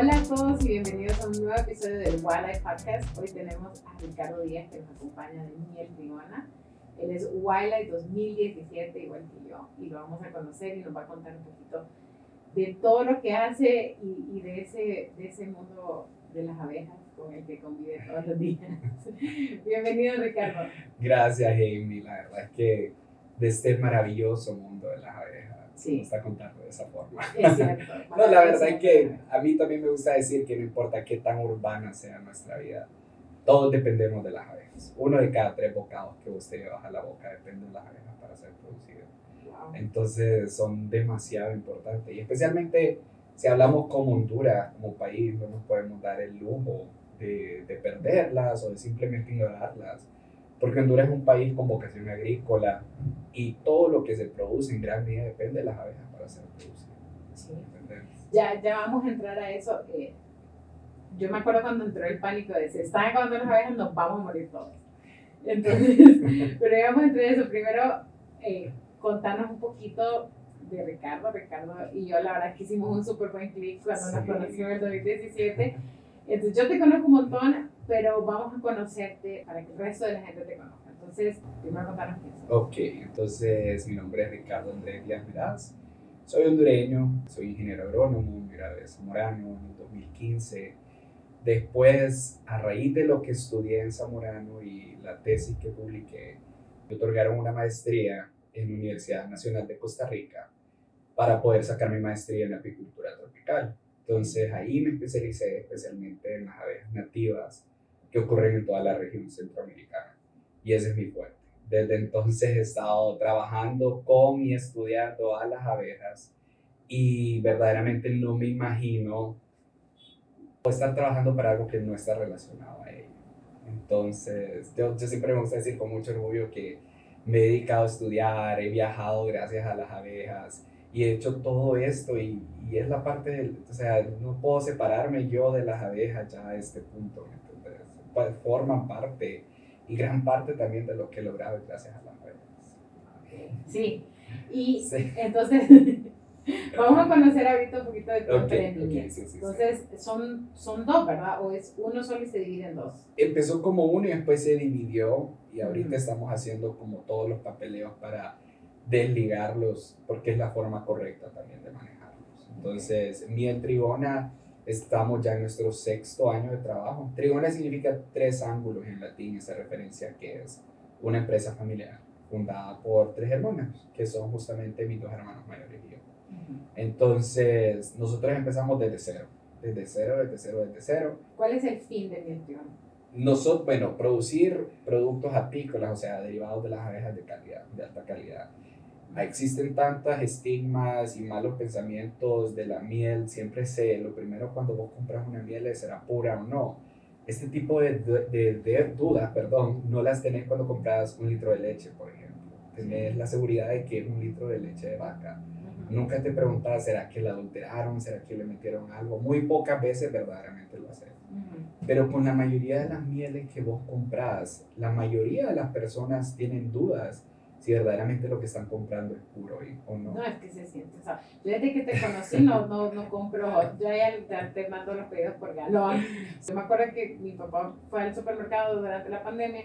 Hola a todos y bienvenidos a un nuevo episodio del Wildlife Podcast. Hoy tenemos a Ricardo Díaz que nos acompaña de Miel Tribana. Él es Wildlife 2017, igual que yo, y lo vamos a conocer y nos va a contar un poquito de todo lo que hace y, y de, ese, de ese mundo de las abejas con el que convive todos los días. Bienvenido, Ricardo. Gracias, Amy. La verdad es que de este maravilloso mundo de las abejas Sí. me está contando de esa forma. Es cierto. No, la verdad es que a mí también me gusta decir que no importa qué tan urbana sea nuestra vida, todos dependemos de las abejas. Uno de cada tres bocados que usted baja a la boca depende de las abejas para ser producido. Wow. Entonces son demasiado importantes. Y especialmente si hablamos como Honduras, como país, no nos podemos dar el lujo de, de perderlas o de simplemente ignorarlas. Porque Honduras es un país con vocación agrícola y todo lo que se produce en gran medida depende de las abejas para ser producido. Sí. Ya, ya vamos a entrar a eso. eh, yo me acuerdo cuando entró el pánico de se están acabando las abejas, nos vamos a morir todos. Entonces, pero vamos a entrar a eso. Primero, eh, contanos un poquito de Ricardo. Ricardo y yo, la verdad, es que hicimos un súper buen clic cuando nos Sí. conocimos en el 2017. Entonces, yo te conozco un montón, pero vamos a conocerte para que el resto de la gente te conozca. Entonces, primero contanos quién sos. Ok, entonces mi nombre es Ricardo Andrés Díaz Meraz. Soy hondureño, soy ingeniero agrónomo, me gradué de Zamorano en el 2015. Después, a raíz de lo que estudié en Zamorano y la tesis que publiqué, me otorgaron una maestría en la Universidad Nacional de Costa Rica para poder sacar mi maestría en apicultura tropical. Entonces ahí me especialicé especialmente en las abejas nativas que ocurren en toda la región centroamericana. Y ese es mi fuerte. Desde entonces he estado trabajando con y estudiando a las abejas y verdaderamente no me imagino estar trabajando para algo que no está relacionado a ello. Entonces, yo, yo siempre me gusta decir con mucho orgullo que me he dedicado a estudiar, he viajado gracias a las abejas y he hecho todo esto y, y es la parte del, o sea, no puedo separarme yo de las abejas ya a este punto, forman parte y gran parte también de lo que he logrado gracias a las abejas. Sí, y Sí. entonces vamos a conocer ahorita un poquito de tu Ok, emprendimiento. ok, sí. Entonces, son, son dos, ¿verdad? ¿O es uno solo y se divide en dos? Empezó como uno y después se dividió y ahorita Ujú. estamos haciendo como todos los papeleos para desligarlos porque es la forma correcta también de manejarlos. Entonces, Miel Trigona, estamos ya en nuestro sexto año de trabajo. Trigona significa tres ángulos en latín, esa referencia que es una empresa familiar fundada por tres hermanos, que son justamente mis dos hermanos mayores y yo. Entonces, nosotros empezamos desde cero, desde cero, desde cero, desde cero. ¿Cuál es el fin de acción? Nosotros, bueno, producir productos apícolas, o sea, derivados de las abejas de calidad, de alta calidad. Existen tantas estigmas y malos pensamientos de la miel, siempre sé, lo primero cuando vos compras una miel es será pura o no. Este tipo de, de, de dudas, perdón, no las tenés cuando compras un litro de leche, por ejemplo. Tenés la seguridad de que es un litro de leche de vaca. Nunca te preguntas, ¿será que la adulteraron? ¿Será que le metieron algo? Muy pocas veces verdaderamente lo hacen. Pero con la mayoría de las mieles que vos compras, la mayoría de las personas tienen dudas si verdaderamente lo que están comprando es puro y- o no. No, es que se siente. O sea, yo desde que te conocí no, no, no compro. Yo ya te, mando los pedidos por galón. Yo me acuerdo que mi papá fue al supermercado durante la pandemia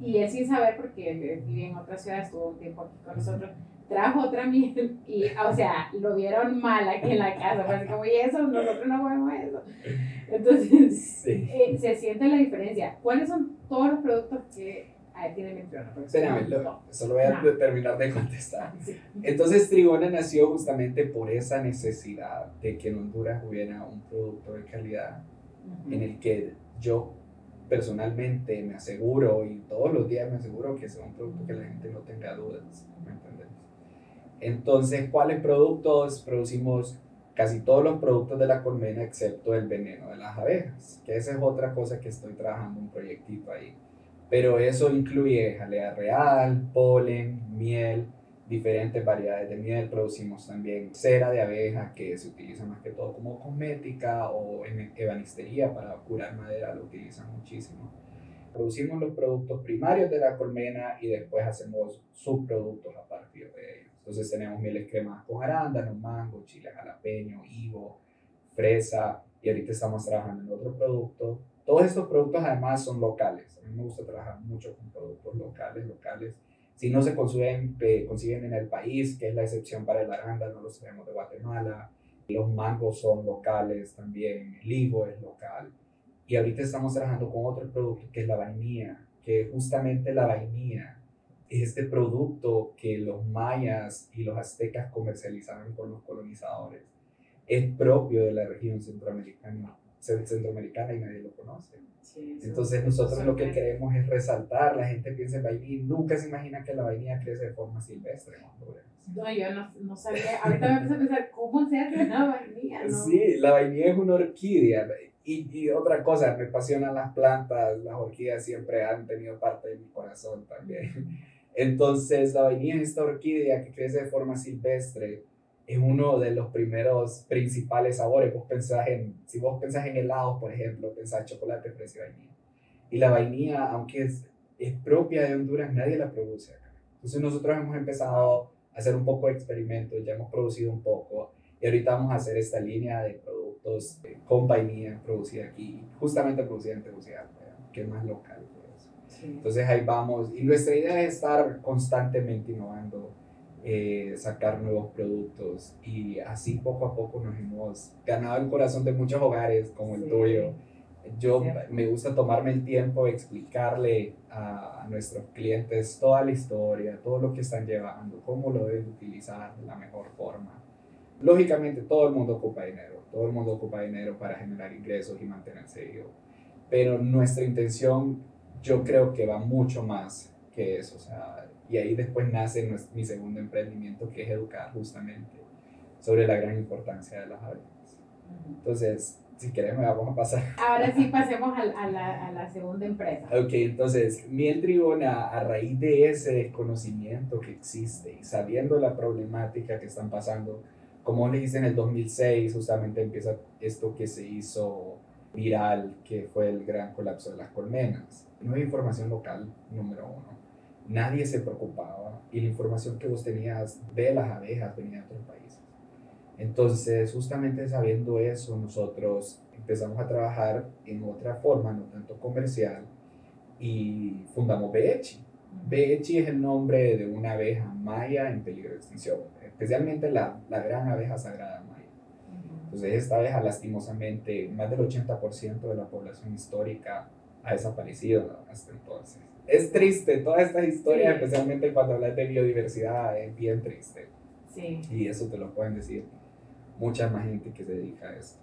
y él sin saber, porque él vivía en otra ciudad, estuvo un tiempo aquí con nosotros, trajo otra miel y, o sea, lo vieron mal aquí en la casa. Fue así como, y eso, nosotros no comemos eso. Entonces, Sí. eh, se siente la diferencia. ¿Cuáles son todos los productos que ah, tiene Mentriona? Porque Espérame, lo- solo voy a No. terminar de contestar. Sí. Entonces Trigona nació justamente por esa necesidad de que en Honduras hubiera un producto de calidad Ujú. en el que yo personalmente me aseguro y todos los días me aseguro que sea un producto que la gente no tenga dudas, ¿me entiendes? Entonces, ¿cuáles productos? Producimos casi todos los productos de la colmena excepto el veneno de las abejas, que esa es otra cosa que estoy trabajando un proyectito ahí. Pero eso incluye jalea real, polen, miel, diferentes variedades de miel. Producimos también cera de abeja que se utiliza más que todo como cosmética o en ebanistería para curar madera, lo utilizan muchísimo. Producimos los productos primarios de la colmena y después hacemos subproductos a partir de ellos. Entonces tenemos mieles cremadas con arándanos, mango, chile jalapeño, higo, fresa. y ahorita estamos trabajando en otro producto. Todos estos productos además son locales. A mí me gusta trabajar mucho con productos locales, locales. Si no se consiguen, en el país, que es la excepción para el arándano, los tenemos de Guatemala. Los mangos son locales también, el higo es local. Y ahorita estamos trabajando con otro producto que es la vainilla, que justamente la vainilla es este producto que los mayas y los aztecas comercializaron con los colonizadores es propio de la región centroamericana, centroamericana y nadie lo conoce. Entonces nosotros lo que queremos es resaltar, la gente piensa en vainilla, nunca se imagina que la vainilla crece de forma silvestre No, yo no, no sabía, ahorita me empecé a pensar, ¿cómo se hace una vainilla? No? Sí, la vainilla es una orquídea. Y, y, otra cosa, me apasionan las plantas, las orquídeas siempre han tenido parte de mi corazón también. Entonces, la vainilla es esta orquídea que crece de forma silvestre es uno de los primeros principales sabores. Vos pensás en, si vos pensás en helados, por ejemplo, pensás chocolate, fresa y vainilla. Y la vainilla, aunque es, es propia de Honduras, nadie la produce acá. Entonces nosotros hemos empezado a hacer un poco de experimentos, ya hemos producido un poco y ahorita vamos a hacer esta línea de productos con vainilla producida aquí, justamente producida en Tegucigalpa, que es más local. Entonces ahí vamos y nuestra idea es estar constantemente innovando eh, sacar nuevos productos. Y así poco a poco nos hemos ganado el corazón de muchos hogares como el tuyo. Yo me gusta tomarme el tiempo de explicarle a, nuestros clientes toda la historia, todo lo que están llevando, cómo lo deben utilizar de la mejor forma. Lógicamente todo el mundo ocupa dinero, todo el mundo ocupa dinero para generar ingresos y mantenerse vivo, pero nuestra intención yo creo que va mucho más que eso, o sea, y ahí después nace mi segundo emprendimiento, que es educar justamente sobre la gran importancia de las abejas. Entonces, si querés, me vamos a pasar. Ahora sí, pasemos a, a, la, a la, segunda empresa. Ok, entonces, Miel Tribuna, a raíz de ese desconocimiento que existe y sabiendo la problemática que están pasando, como le dijiste en el 2006, justamente empieza esto que se hizo viral, que fue el gran colapso de las colmenas. No hay información local, número uno nadie se preocupaba y la información que vos tenías de las abejas venía de otros países. Entonces, justamente sabiendo eso, nosotros empezamos a trabajar en otra forma, no tanto comercial, y fundamos Beechi. Beechi es el nombre de una abeja maya en peligro de extinción, especialmente la, la gran abeja sagrada maya. Entonces, esta abeja, lastimosamente, más del 80% de la población histórica ha desaparecido hasta entonces es triste, toda esta historia, especialmente cuando hablas de biodiversidad, es bien triste. Sí. Y eso te lo pueden decir mucha más gente que se dedica a esto.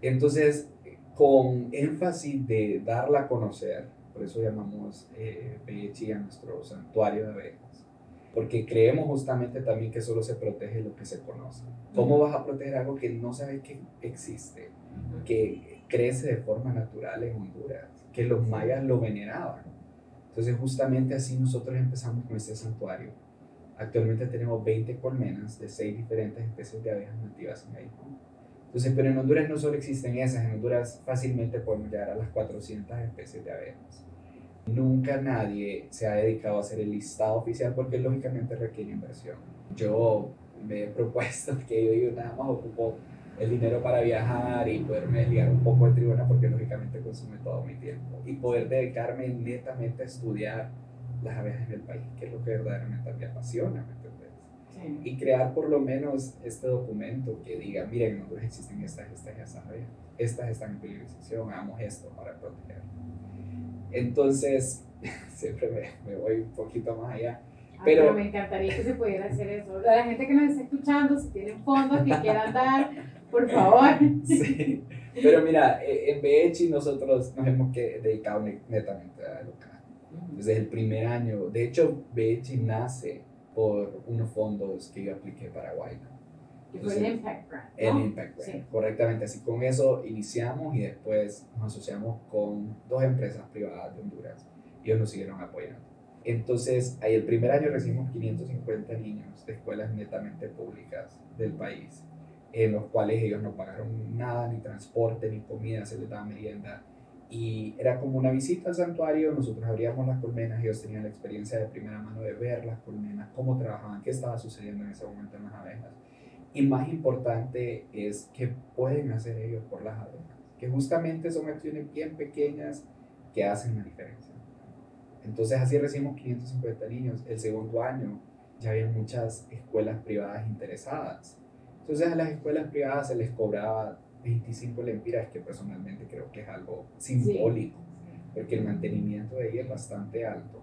Entonces, con énfasis de darla a conocer, por eso llamamos eh, a nuestro santuario de abejas, porque creemos justamente también que solo se protege lo que se conoce. ¿Cómo vas a proteger algo que no sabes que existe, que crece de forma natural en Honduras, que los mayas lo veneraban? Entonces justamente así nosotros empezamos con este santuario. Actualmente tenemos 20 colmenas de 6 diferentes especies de abejas nativas en México. Entonces, pero en Honduras no solo existen esas, en Honduras fácilmente podemos llegar a las 400 especies de abejas. Nunca nadie se ha dedicado a hacer el listado oficial porque lógicamente requiere inversión. Yo me he propuesto que yo, nada más ocupo el dinero para viajar y poderme liar un poco de tribuna porque lógicamente consume todo mi tiempo y poder dedicarme netamente a estudiar las abejas en el país, que es lo que verdaderamente me apasiona, ¿me entiendes? Y crear por lo menos este documento que diga, miren, en Honduras existen estas, estas, estas abejas, estas están en peligro hagamos esto para proteger. Entonces, siempre me, me voy un poquito más allá pero, me encantaría que se pudiera hacer eso. La gente que nos está escuchando, si tienen fondos que quieran dar, por favor. Sí. Pero mira, eh, en BECHI nosotros nos hemos dedicado netamente a educar. Desde el primer año. De hecho, BECHI nace por unos fondos que yo apliqué para Guayna. Y fue el Impact Grant. El Impact Grant, correctamente. Así con eso iniciamos y después nos asociamos con dos empresas privadas de Honduras. Y ellos nos siguieron apoyando. Entonces, ahí el primer año recibimos 550 niños de escuelas netamente públicas del país, en los cuales ellos no pagaron nada, ni transporte, ni comida, se les daba merienda. Y era como una visita al santuario, nosotros abríamos las colmenas, ellos tenían la experiencia de primera mano de ver las colmenas, cómo trabajaban, qué estaba sucediendo en ese momento en las abejas. y más importante es que pueden hacer ellos por las adultas, que justamente son acciones bien pequeñas que hacen la diferencia. Entonces así recibimos 550 niños. El segundo año ya había muchas escuelas privadas interesadas. Entonces a las escuelas privadas se les cobraba 25 lempiras, que personalmente creo que es algo simbólico, porque el mantenimiento de ella es bastante alto.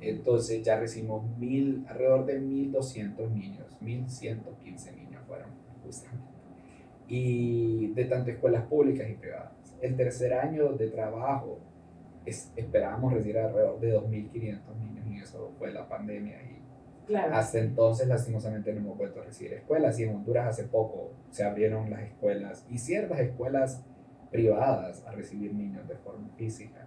Entonces ya recibimos mil, alrededor de 1.200 niños, 1.115 niños fueron justamente. Y de tanto escuelas públicas y privadas. El tercer año de trabajo esperábamos recibir alrededor de 2.500 niños y eso fue la pandemia y hasta entonces lastimosamente no hemos vuelto a recibir escuelas y en Honduras hace poco se abrieron las escuelas y ciertas escuelas privadas a recibir niños de forma física.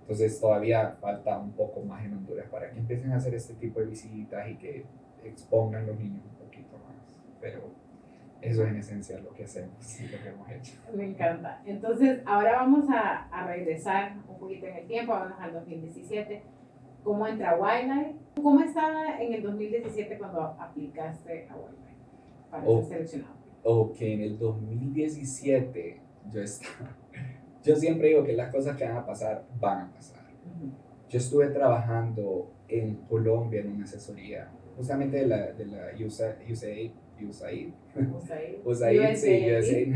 Entonces todavía falta un poco más en Honduras para que empiecen a hacer este tipo de visitas y que expongan los niños un poquito más. Pero eso es en esencia lo que hacemos y lo que hemos hecho. Me encanta. Entonces ahora vamos a, a regresar un poquito en el tiempo, vamos al 2017. ¿Cómo entra Wildlife? ¿Cómo estaba en el 2017 cuando aplicaste a Wildlife para ser seleccionado? Ok, en el 2017 yo estaba yo siempre digo que las cosas que van a pasar, van a pasar. Yo estuve trabajando en Colombia en una asesoría, justamente de la, de la USAID, USAID, USAID, sí,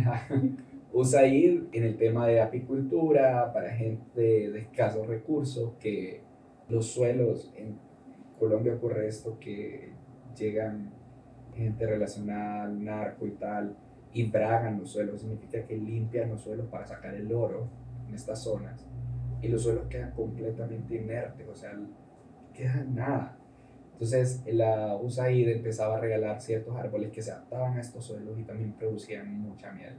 USAID, en el tema de apicultura para gente de escasos recursos, que los suelos, en Colombia ocurre esto, que llegan gente relacionada al narco y tal, y bragan los suelos, significa que limpian los suelos para sacar el oro en estas zonas y los suelos quedan completamente inertes, o sea, queda nada. Entonces la USAID empezaba a regalar ciertos árboles que se adaptaban a estos suelos y también producían mucha miel.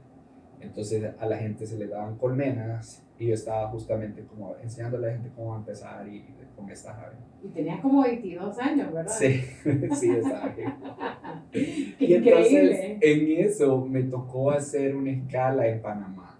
Entonces a la gente se le daban colmenas y yo estaba justamente como enseñándole a la gente cómo empezar y con estas aves. Y tenía como 22 años, ¿verdad? Sí, sí, estaba y entonces en eso me tocó hacer una escala en Panamá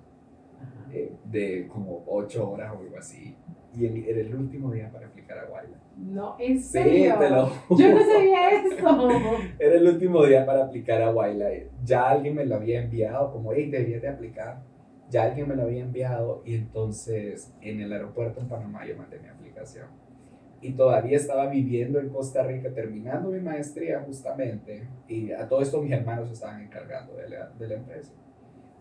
eh, de como 8 horas o algo así. Y era el último día para aplicar a Guayla. No, ¿en serio? Sí, te lo Yo no sabía eso. era el último día para aplicar a Guayla. Ya alguien me lo había enviado, como, hey, debías de aplicar. Ya alguien me lo había enviado y entonces en el aeropuerto en Panamá yo mandé mi aplicación y todavía estaba viviendo en Costa Rica, terminando mi maestría justamente, y a todo esto mis hermanos estaban encargando de la, de la empresa.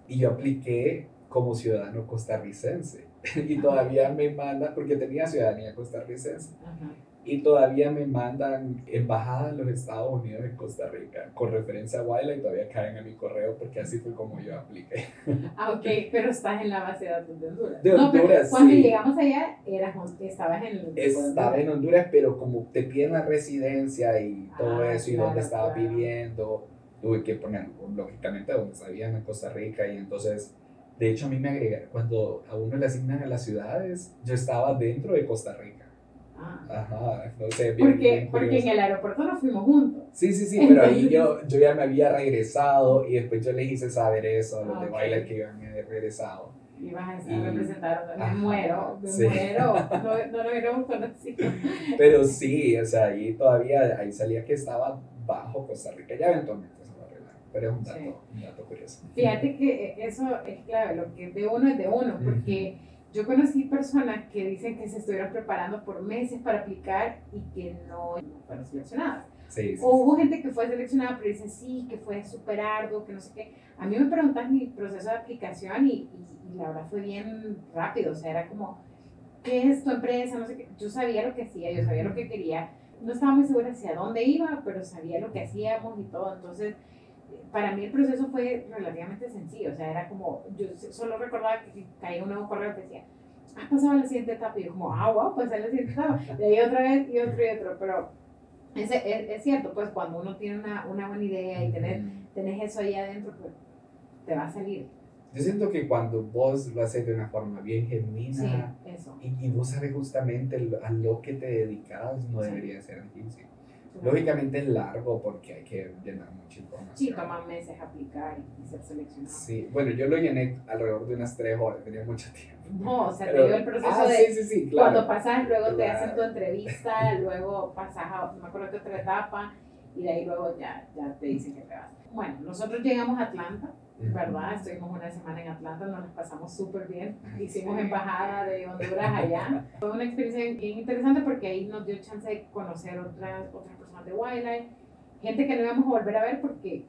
Y yo apliqué como ciudadano costarricense y todavía me mandan, porque tenía ciudadanía costarricense, y todavía me mandan embajada en los Estados Unidos en Costa Rica con referencia a Waila y todavía caen a mi correo porque así fue como yo apliqué. Ah, ok, pero estás en la base de datos de Honduras. De Honduras, Cuando llegamos allá, eras, estabas en el Estaba en Honduras, pero como te piden la residencia y todo ah, eso y dónde estabas viviendo, tuve que poner, lógicamente, donde sabían en Costa Rica y entonces... De hecho, a mí me agregaron, cuando a uno le asignan a las ciudades, yo estaba dentro de Costa Rica. Ajá, no sé, porque, porque en el aeropuerto nos fuimos juntos. Sí, sí, sí, pero ahí yo, yo ya me había regresado y después yo les hice saber eso los de baile que iban a haber regresado. Y vas a representar, me muero, me muero, no, no lo hubiéramos conocido. Pero sí, o sea, ahí todavía, ahí salía que estaba bajo Costa Rica, ya eventualmente se va a arreglar, pero es un dato, un dato curioso. Fíjate que eso es clave, lo que de uno es de uno, porque... Yo conocí personas que dicen que se estuvieron preparando por meses para aplicar y que no, fueron seleccionadas. o hubo gente que fue seleccionada, pero dice sí, que fue súper arduo, que no sé qué. A mí me preguntan mi proceso de aplicación y, y, la verdad fue bien rápido. O sea, era como, ¿qué es tu empresa? No sé qué. Yo sabía lo que hacía, yo sabía lo que quería. No estaba muy segura hacia dónde iba, pero sabía lo que hacíamos y todo. Entonces, para mí el proceso fue relativamente sencillo, o sea, era como, yo solo recordaba que caía un nuevo correo que decía, ah, pasaba la siguiente etapa, y yo como, ah, wow, pasé la siguiente etapa, de ahí otra vez y otro y otro, pero es, es, cierto, pues cuando uno tiene una, una buena idea y tener, tenés eso ahí adentro, pues te va a salir. Yo siento que cuando vos lo haces de una forma bien genuina Y, y, vos sabes justamente a lo que te dedicas, no debería ser difícil. Lógicamente es largo porque hay que llenar mucha información. Sí, toma meses aplicar y ser seleccionado. Sí, bueno, yo lo llené alrededor de unas tres horas, tenía mucho tiempo. No, o sea, te dio el proceso ah, de. Sí, sí, sí, claro. Cuando pasas, luego te hacen tu entrevista, luego pasas a, no me acuerdo qué otra etapa, y de ahí luego ya, ya te dicen que te vas. Bueno, nosotros llegamos a Atlanta, ¿verdad? Estuvimos una semana en Atlanta, nos las pasamos súper bien. Hicimos embajada de Honduras allá. Fue una experiencia bien interesante porque ahí nos dio chance de conocer otras, otras personas de Wildlife, gente que no íbamos a volver a ver porque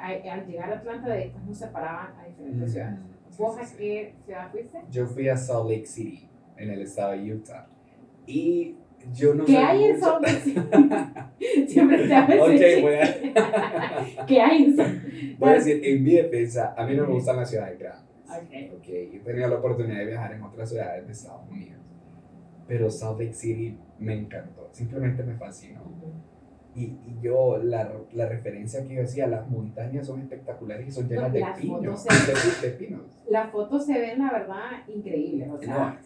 al llegar a Atlanta después nos separaban a diferentes ciudades. ¿Vos a qué ciudad fuiste? Yo fui a Salt Lake City, en el estado de Utah. Y yo no ¿Qué hay en City? Siempre te hago Ok, voy a... ¿Qué hay en Lake Voy a decir, en mi defensa, a mí no me gustan las ciudades grandes. Okay. Ok, he tenido la oportunidad de viajar en otras ciudades de Estados Unidos. Pero Salt Lake City me encantó, simplemente me fascinó. Y, y, yo, la, la, referencia que yo decía, las montañas son espectaculares y son llenas de, pinos, se, de, pinos. Las fotos se ven, la verdad, increíbles. O sea,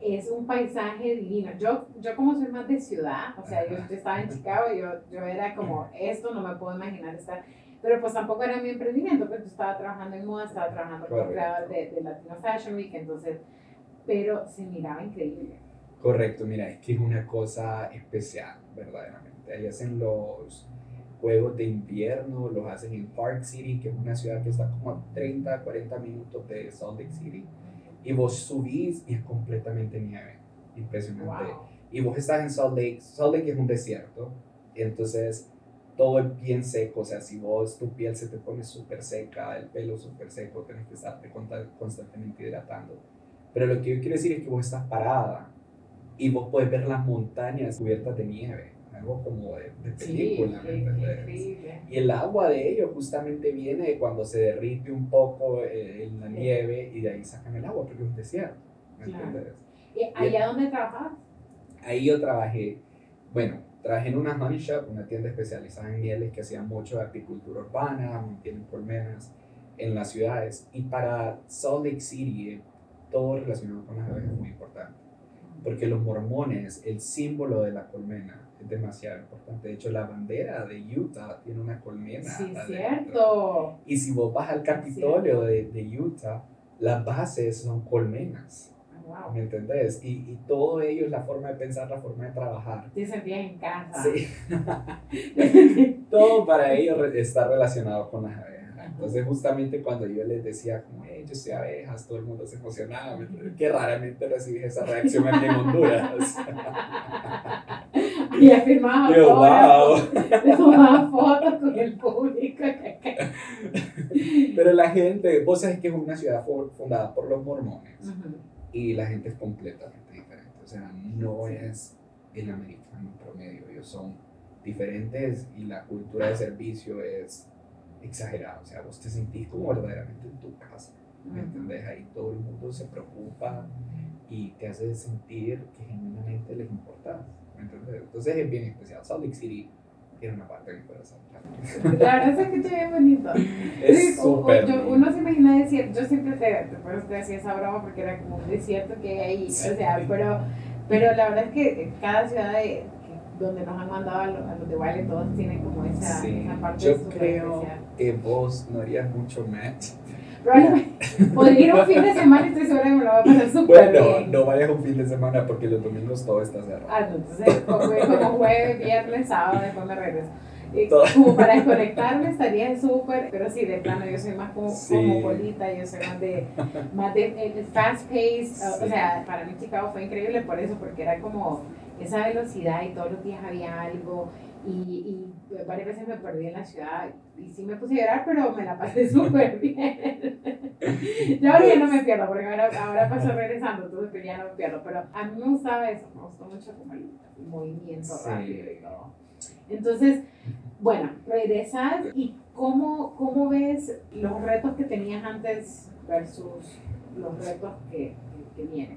es un paisaje divino. Yo, yo como soy más de ciudad, o sea, yo, estaba en Chicago y yo, yo era como, esto no me puedo imaginar estar pero pues tampoco era mi emprendimiento, porque yo estaba trabajando en moda, estaba trabajando como creador de, de, Latino Fashion Week, entonces, pero se miraba increíble. Correcto, mira, es que es una cosa especial, verdaderamente. Ahí hacen los juegos de invierno, los hacen en Park City, que es una ciudad que está como a 30, 40 minutos de Salt Lake City, y vos subís y es completamente nieve, impresionante. Y vos estás en Salt Lake, Salt Lake es un desierto, entonces todo es bien seco, o sea, si vos tu piel se te pone súper seca, el pelo súper seco, tienes que estarte constantemente hidratando. Pero lo que yo quiero decir es que vos estás parada y vos puedes ver las montañas cubiertas de nieve, algo como de, película, Y el agua de ellos justamente viene cuando se derrite un poco eh, en la nieve y de ahí sacan el agua porque es un desierto. ¿me ¿Y allá dónde trabajabas? Ahí yo trabajé, bueno, Trabajé en una honey shop, una tienda especializada en mieles que hacía mucho de apicultura urbana, tienen colmenas en las ciudades. Y para Salt Lake City, todo relacionado con las abejas es muy importante. Porque los mormones, el símbolo de la colmena, es demasiado importante. De hecho, la bandera de Utah tiene una colmena. Sí, cierto. Y si vos vas al Capitolio de, de Utah, las bases son colmenas. ¿Me entendés? Y, y, todo ello es la forma de pensar, la forma de trabajar. Te sentías en casa. Sí. todo para ellos está relacionado con las abejas. Entonces, justamente cuando yo les decía, como, hey, yo soy abejas, todo el mundo se emocionaba. Que raramente recibí esa reacción aquí en Honduras. y afirmaba yo, wow. tomaba fotos con el público. Pero la gente, vos sabés que es una ciudad fundada por los mormones y la gente es completamente diferente. O sea, no es el americano promedio, ellos son diferentes y la cultura de servicio es exagerada. O sea, vos te sentís como verdaderamente en tu casa. ¿Me entendés? Ahí todo el mundo se preocupa y te hace sentir que genuinamente les importa. ¿Me entendés? Entonces es bien especial. Salt Lake City tiene una parte de mi corazón. La verdad es que es bien bonito. Es súper. Uno se imagina decir, yo siempre te, te, te hacía esa broma porque era como un desierto que hay ahí, o sea, pero, pero la verdad es que cada ciudad de, donde nos han mandado a los, a los de baile, todos tienen como esa, esa parte Yo creo que vos no harías mucho match Podría ir un fin de semana y estoy segura que me lo va a pasar súper bueno, bien. no vayas un fin de semana porque los domingos todo está cerrado. Ah, entonces como, como jueves, viernes, sábado, después me regreso. como para desconectarme estaría súper, pero sí, de plano, yo soy más como, sí. como bolita, yo soy más de, más de, eh, fast pace, o sea, para mí Chicago fue increíble por eso, porque era como esa velocidad y todos los días había algo y, y varias veces me perdí en la ciudad y sí me puse a llorar, pero me la pasé súper bien. ya ahora ya no me pierdo, porque ahora, ahora paso regresando, entonces ya no me pierdo, pero a mí me gustaba eso, me gustó mucho como el movimiento rápido y todo. Entonces, bueno, regresas y cómo, cómo ves los retos que tenías antes versus los retos que,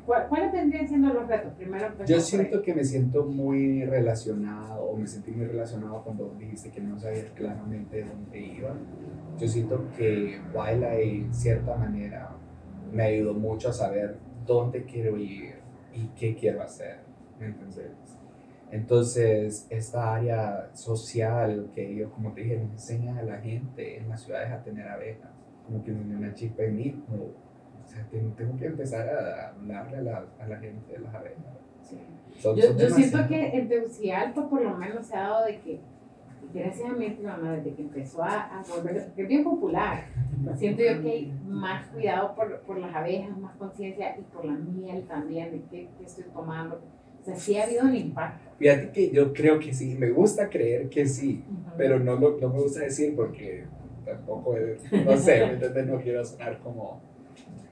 ¿Cuáles vendrían siendo los retos? Primero Yo siento que me siento muy relacionado, o me sentí muy relacionado cuando dijiste que no sabías claramente dónde iba. Yo siento que Baila en cierta manera me ayudó mucho a saber dónde quiero ir y qué quiero hacer. Entonces, entonces esta área social que yo, como te dije, me enseña a la gente en las ciudades a tener abejas, como que una chispa en mí, tengo, que empezar a hablarle a la, a la gente de las abejas. yo, yo siento que en Tegucigalpa por lo menos se ha dado de que gracias a mi mamá, desde que empezó a, a volver, que es bien popular, siento yo que hay más cuidado por, por las abejas, más conciencia y por la miel también, de qué, qué estoy tomando. O sea, sí ha habido un impacto. Fíjate que yo creo que sí, me gusta creer que sí, pero no, lo- no me gusta decir porque tampoco, es- no sé. No quiero sonar como,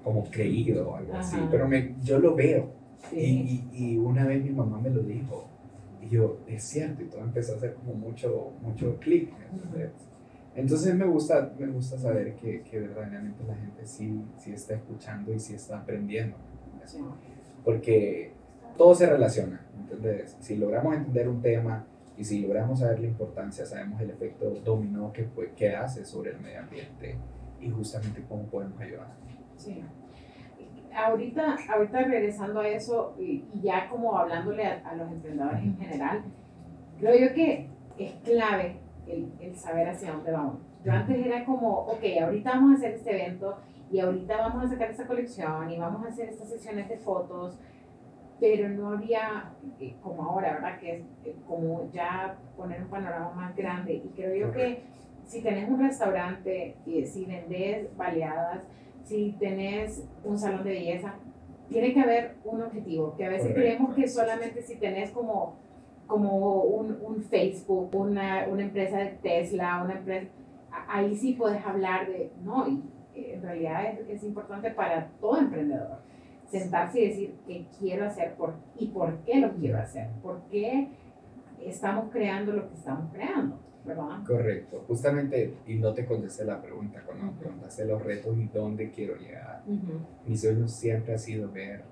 como creído o algo así, Ajá. pero me, yo lo veo. Sí. Y, y, y una vez mi mamá me lo dijo, y yo, es cierto, y todo empezó a hacer como mucho, mucho clic. Entonces me gusta, me gusta saber que, que verdaderamente la gente sí, sí está escuchando y sí está aprendiendo. Sí. porque todo se relaciona, ¿entendés? Si logramos entender un tema y si logramos saber la importancia, sabemos el efecto dominó que, fue- que hace sobre el medio ambiente y justamente cómo podemos ayudar. Sí. Ahorita, ahorita regresando a eso y, y ya como hablándole a, a los emprendedores en general, creo yo que es clave el, el saber hacia dónde vamos. Yo antes era como, ok, ahorita vamos a hacer este evento y ahorita vamos a sacar esta colección y vamos a hacer estas sesiones de fotos, pero no había, eh, como ahora, ¿verdad? Que es eh, como ya poner un panorama más grande. Y creo yo que si tenés un restaurante, y si vendés baleadas, si tenés un salón de belleza, tiene que haber un objetivo, que a veces Correcto. creemos que solamente si tenés como, como un, un Facebook, una, una empresa de Tesla, una empresa, ahí sí puedes hablar de, no, y eh, en realidad es, es importante para todo emprendedor sentarse y decir qué quiero hacer por, y por qué lo quiero hacer, por qué estamos creando lo que estamos creando, ¿verdad? Correcto, justamente, y no te contesté la pregunta cuando me preguntaste los retos y dónde quiero llegar. Ujú. Mi sueño siempre ha sido ver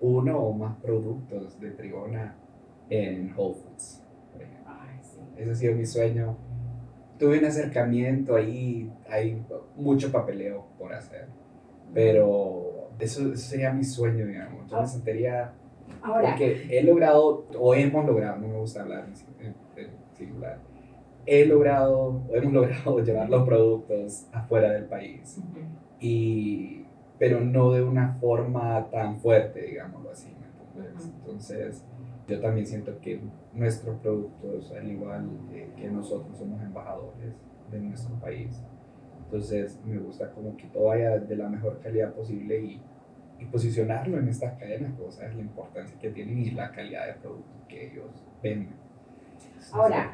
uno o más productos de Trigona en Whole Foods, por ejemplo. Ay, sí. Ese ha sido mi sueño. Tuve un acercamiento ahí, hay mucho papeleo por hacer, pero eso, eso sería mi sueño, digamos. Yo me sentiría, Ahora, porque he logrado, o hemos logrado, no me gusta hablar en singular, he logrado, o hemos logrado llevar los productos afuera del país, ujú, y, pero no de una forma tan fuerte, digámoslo así. ¿me entiendes? Ujú. Entonces, yo también siento que nuestros productos, al igual eh, que nosotros somos embajadores de nuestro país, entonces me gusta como que todo vaya de la mejor calidad posible y, y posicionarlo en estas cadenas, pues, sabes la importancia que tienen y la calidad de producto que ellos venden. Entonces, Ahora,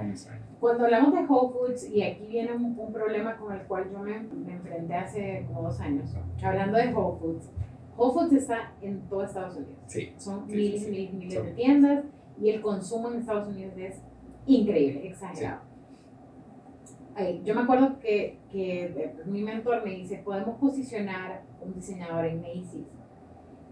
cuando hablamos de Whole Foods, y aquí viene un, un problema con el cual yo me, me enfrenté hace como dos años, hablando de Whole Foods, Whole Foods está en todo Estados Unidos. Sí, Son Sí, miles y sí. miles y miles Son- de tiendas y el consumo en Estados Unidos es increíble, exagerado. Ay, yo me acuerdo que, que eh, mi mentor me dice, podemos posicionar un diseñador en Macy's.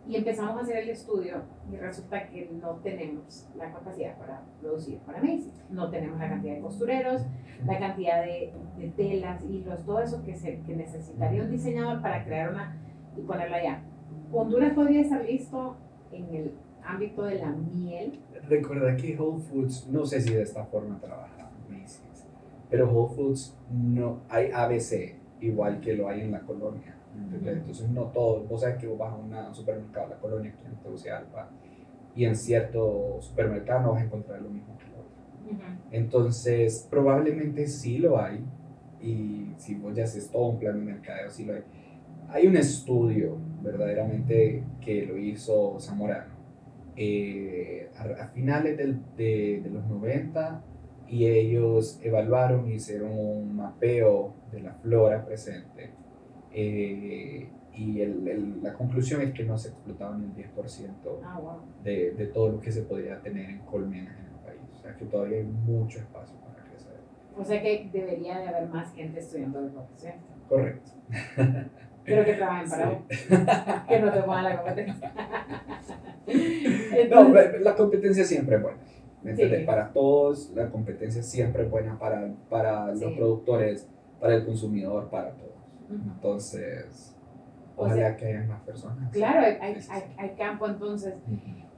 Y empezamos a hacer el estudio y resulta que no tenemos la capacidad para producir para Macy's. No tenemos la cantidad de costureros, la cantidad de, de telas, hilos, todo eso que, se, que necesitaría un diseñador para crear una y ponerla allá. Honduras podría estar listo en el ámbito de la miel. Recuerda que Whole Foods, no sé si de esta forma trabaja Macy's, pero Whole Foods no hay ABC igual que lo hay en la colonia. ¿entendés? Ujú. Entonces no todo, vos sabes que vos vas a un supermercado la colonia aquí en Tegucigalpa y en cierto supermercado no vas a encontrar lo mismo que el otro. Entonces probablemente sí lo hay y si vos ya haces todo un plan de mercadeo, sí lo hay. Hay un estudio verdaderamente que lo hizo Zamorano eh, a, a finales del- de, de los 90 y ellos evaluaron hicieron un mapeo de la flora presente eh, y el- el- la conclusión es que no se explotaba ni el 10% Ah, wow. de, de todo lo que se podría tener en colmenas en el país. O sea que todavía hay mucho espacio para crecer. O sea que debería de haber más gente estudiando de profesión. Correcto. Pero que trabajen para vos. Que no te pongan la competencia. No, Entonces, pero la competencia siempre es buena. ¿me? Sí. Para todos, la competencia siempre es buena para, para los Sí. productores, para el consumidor, para todos. Entonces, O ojalá sea, que haya más personas. claro, hay, hay, campo entonces.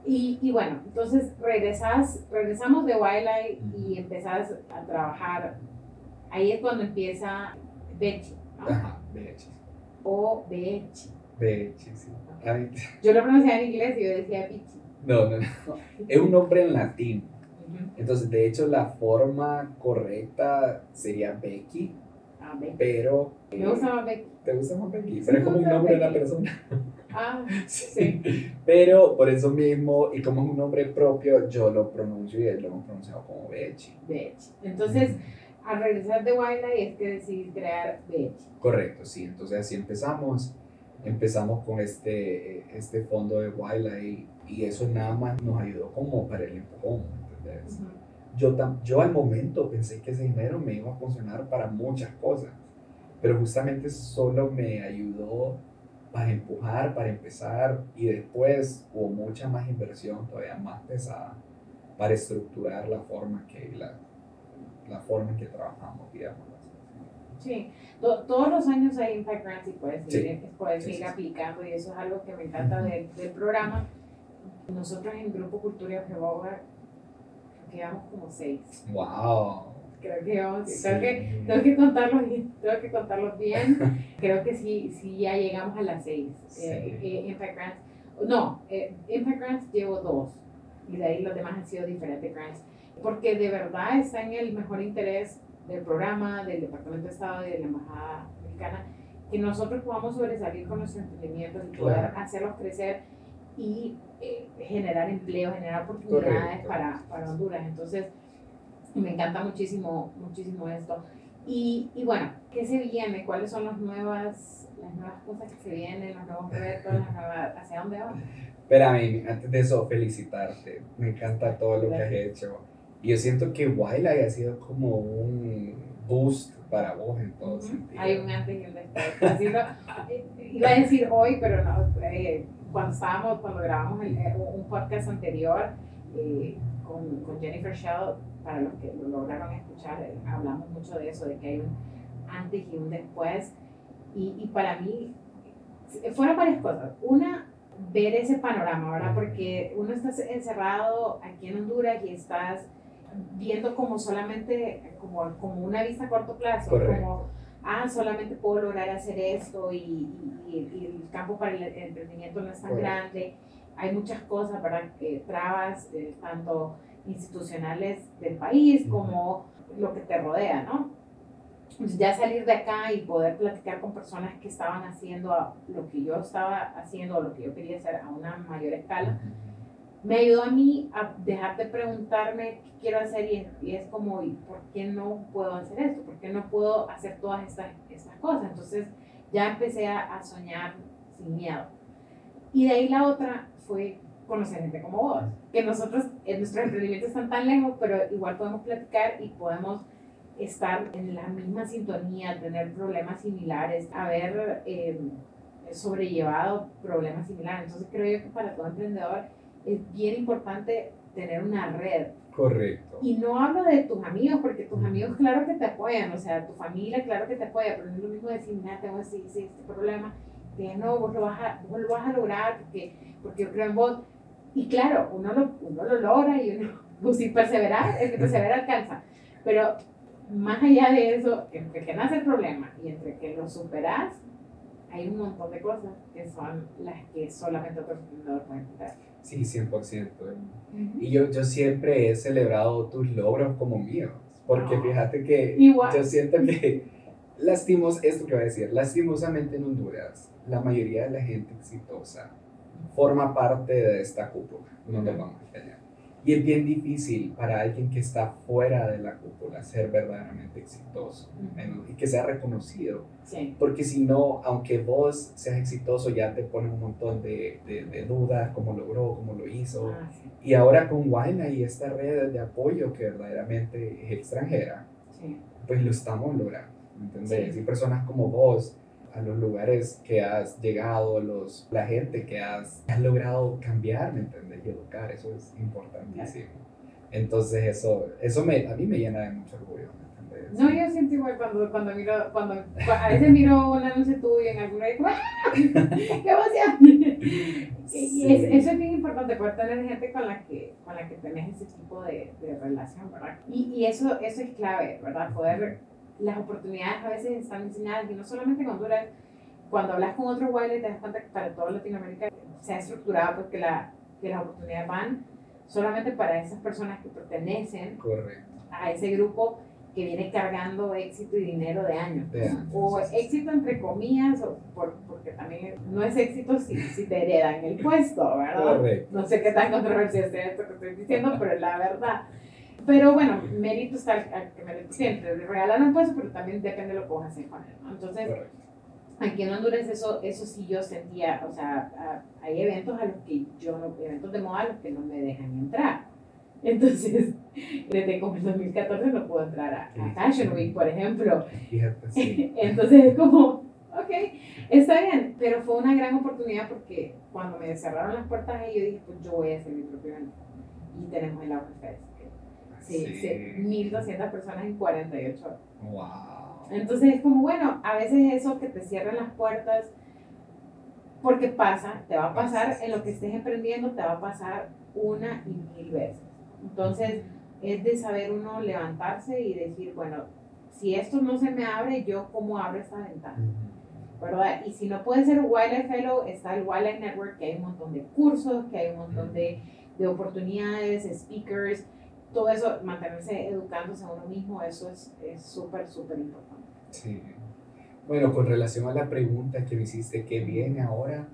Y, y bueno, entonces regresas, regresamos de Wildlife y empezás a trabajar. Ahí es cuando empieza Bechi, ¿no? Ajá, Bechi. O Bechi. Bechi, sí. Ay, Yo lo pronunciaba en inglés y yo decía Bichi. No, no, no. Es un nombre en latín. Entonces, de hecho, la forma correcta sería Becky, Ah, pero... Me gusta más Becky. ¿Te gusta más Becky? Sí, Pero es como un nombre de la persona. Ah, sí. Pero por eso mismo, y como es un nombre propio, yo lo pronuncio y él lo hemos pronunciado como Becky. Becky. Entonces, al regresar de Wildlife es que decidí crear Becky. Correcto, sí. Entonces así empezamos. Empezamos con este, este fondo de Wildlife y eso nada más nos ayudó como para el empujón, ¿entendés? Ujú. Yo, yo al momento pensé que ese dinero me iba a funcionar para muchas cosas, pero justamente solo me ayudó para empujar, para empezar y después hubo mucha más inversión todavía más pesada para estructurar la forma que, la, la forma en que trabajamos, digamos. Sí, To- todos los años hay Impact Grants y puedes, Sí. ir, puedes Sí, ir sí, aplicando y eso es algo que me encanta Ujú. del, del programa. Nosotros en Grupo Cultura Jehová creo que llevamos como seis. ¡Wow! Creo que llevamos, Sí. tengo que, tengo que contarlos tengo que contarlos bien. creo que sí, sí ya llegamos a las seis. Sí. Eh, eh, Impact Grants, no, eh, Impact Grants llevo dos y de ahí los demás han sido diferentes grants. Porque de verdad está en el mejor interés del programa, del Departamento de Estado y de la Embajada Mexicana, que nosotros podamos sobresalir con nuestros emprendimientos y poder Claro. hacerlos crecer y eh, generar empleo, generar oportunidades para, para Honduras. Entonces, me encanta muchísimo, muchísimo esto. Y, y bueno, ¿qué se viene? ¿Cuáles son las nuevas, las nuevas cosas que se vienen, los nuevos retos, las nuevas, hacia dónde vamos? Espérame, antes de eso, felicitarte. Me encanta todo lo que has hecho. Y yo siento que Wildlife ha sido como un boost para vos en todo sentido. Hay un antes y un después. Eh, iba a decir hoy, pero no. eh, cuando estábamos, cuando grabamos el- eh, un podcast anterior eh, con, con Jennifer Shell, para los que lo lograron escuchar, eh, hablamos mucho de eso, de que hay un antes y un después. Y, y para mí, fueron varias cosas. Una, ver ese panorama, ¿verdad? Porque uno está encerrado aquí en Honduras y estás viendo como solamente, como, como una vista a corto plazo, Correcto. como, ah, solamente puedo lograr hacer esto y, y- y- el campo para el emprendimiento no es tan Correcto. grande. Hay muchas cosas, ¿verdad? Que trabas, eh, tanto institucionales del país como lo que te rodea, ¿no? Pues ya salir de acá y poder platicar con personas que estaban haciendo lo que yo estaba haciendo o lo que yo quería hacer a una mayor escala, me ayudó a mí a dejar de preguntarme qué quiero hacer y y es como, ¿y por qué no puedo hacer esto? ¿Por qué no puedo hacer todas estas, estas cosas? Entonces ya empecé a, a soñar sin miedo. Y de ahí la otra fue conocer gente como vos, que nosotros, en nuestros emprendimientos están tan lejos, pero igual podemos platicar y podemos estar en la misma sintonía, tener problemas similares, haber eh, sobrellevado problemas similares. Entonces creo yo que para todo emprendedor es bien importante tener una red. Correcto. Y no hablo de tus amigos, porque tus amigos claro que te apoyan, o sea, tu familia claro que te apoya, pero no es lo mismo decir, mira, tengo este, este, este problema, que no, vos lo vas a, vos lo vas a lograr, porque, porque yo creo en vos. Y claro, uno lo, uno lo logra y uno, pues, si perseverar, el que persevera alcanza. Pero más allá de eso, entre que nace el problema y entre que lo superas, hay un montón de cosas que son las que solamente otro emprendedor puede entender. Sí, 100%. Y yo, yo siempre he celebrado tus logros como míos. Porque Ah. fíjate que Igual. yo siento que, lastimos, esto que voy a decir, lastimosamente en Honduras, la mayoría de la gente exitosa forma parte de esta cúpula. No nos vamos a engañar. Y es bien difícil para alguien que está fuera de la cúpula ser verdaderamente exitoso y que sea reconocido. Sí. Porque si no, aunque vos seas exitoso, ya te ponen un montón de, de, de dudas, cómo logró, cómo lo hizo. Ah, sí. Y ahora con Wine y esta red de apoyo que verdaderamente es extranjera, Sí. pues lo estamos logrando, ¿me ¿entendés? Y personas como vos, a los lugares que has llegado, los, la gente que has, has logrado cambiar, ¿me entendés? Y educar, eso es importantísimo. Entonces eso, eso me, a mí me llena de mucho orgullo, ¿me entendés? No, yo siento igual cuando, cuando miro, cuando, a veces miro un anuncio tuyo en alguna y digo, ¡ah! ¡Qué emoción! Y- Y Sí. es- eso es bien importante, poder tener gente con la que, con la que tenés ese tipo de, de relación, ¿verdad? Y, y eso, eso es clave, ¿verdad? Poder, las oportunidades a veces están enseñadas, y no solamente en Honduras, cuando hablas con otros wireless te das cuenta que para toda Latinoamérica se ha estructurado porque la, que las oportunidades van solamente para esas personas que pertenecen Correcto. a ese grupo que viene cargando éxito y dinero de años. De años, O éxito entre comillas, o por- porque también no es éxito si, si te heredan el puesto, ¿verdad? Correcto. No sé qué tan controversial sea esto que estoy diciendo, pero es la verdad. Pero bueno, mérito está al, que mérito tiene. Te regalaron un puesto, pero también depende de lo que vas a hacer con él, ¿no? Entonces. Aquí en Honduras eso, eso sí yo sentía, o sea, a- hay eventos a los que yo eventos de moda a los que no me dejan entrar. Entonces, desde como el 2014 no puedo entrar a, a Fashion Week, por ejemplo. Entonces es como, ok, está bien, pero fue una gran oportunidad porque cuando me cerraron las puertas ahí yo dije, pues yo voy a hacer mi propio evento. Y tenemos el Auge Fest. que- Sí, sí, 1.200 personas en 48 horas. Wow. Entonces es como, bueno, a veces eso que te cierran las puertas, porque pasa, te va a pasar en lo que estés emprendiendo, te va a pasar una y mil veces. Entonces es de saber uno levantarse y decir, bueno, si esto no se me abre, yo cómo abro esta ventana. ¿verdad? Y si no puede ser Wildlife Fellow, está el Wildlife Network, que hay un montón de cursos, que hay un montón de, de oportunidades, speakers, todo eso, mantenerse educándose a uno mismo, eso es es súper, súper importante. Sí. Bueno, con relación a la pregunta que me hiciste, ¿qué viene ahora?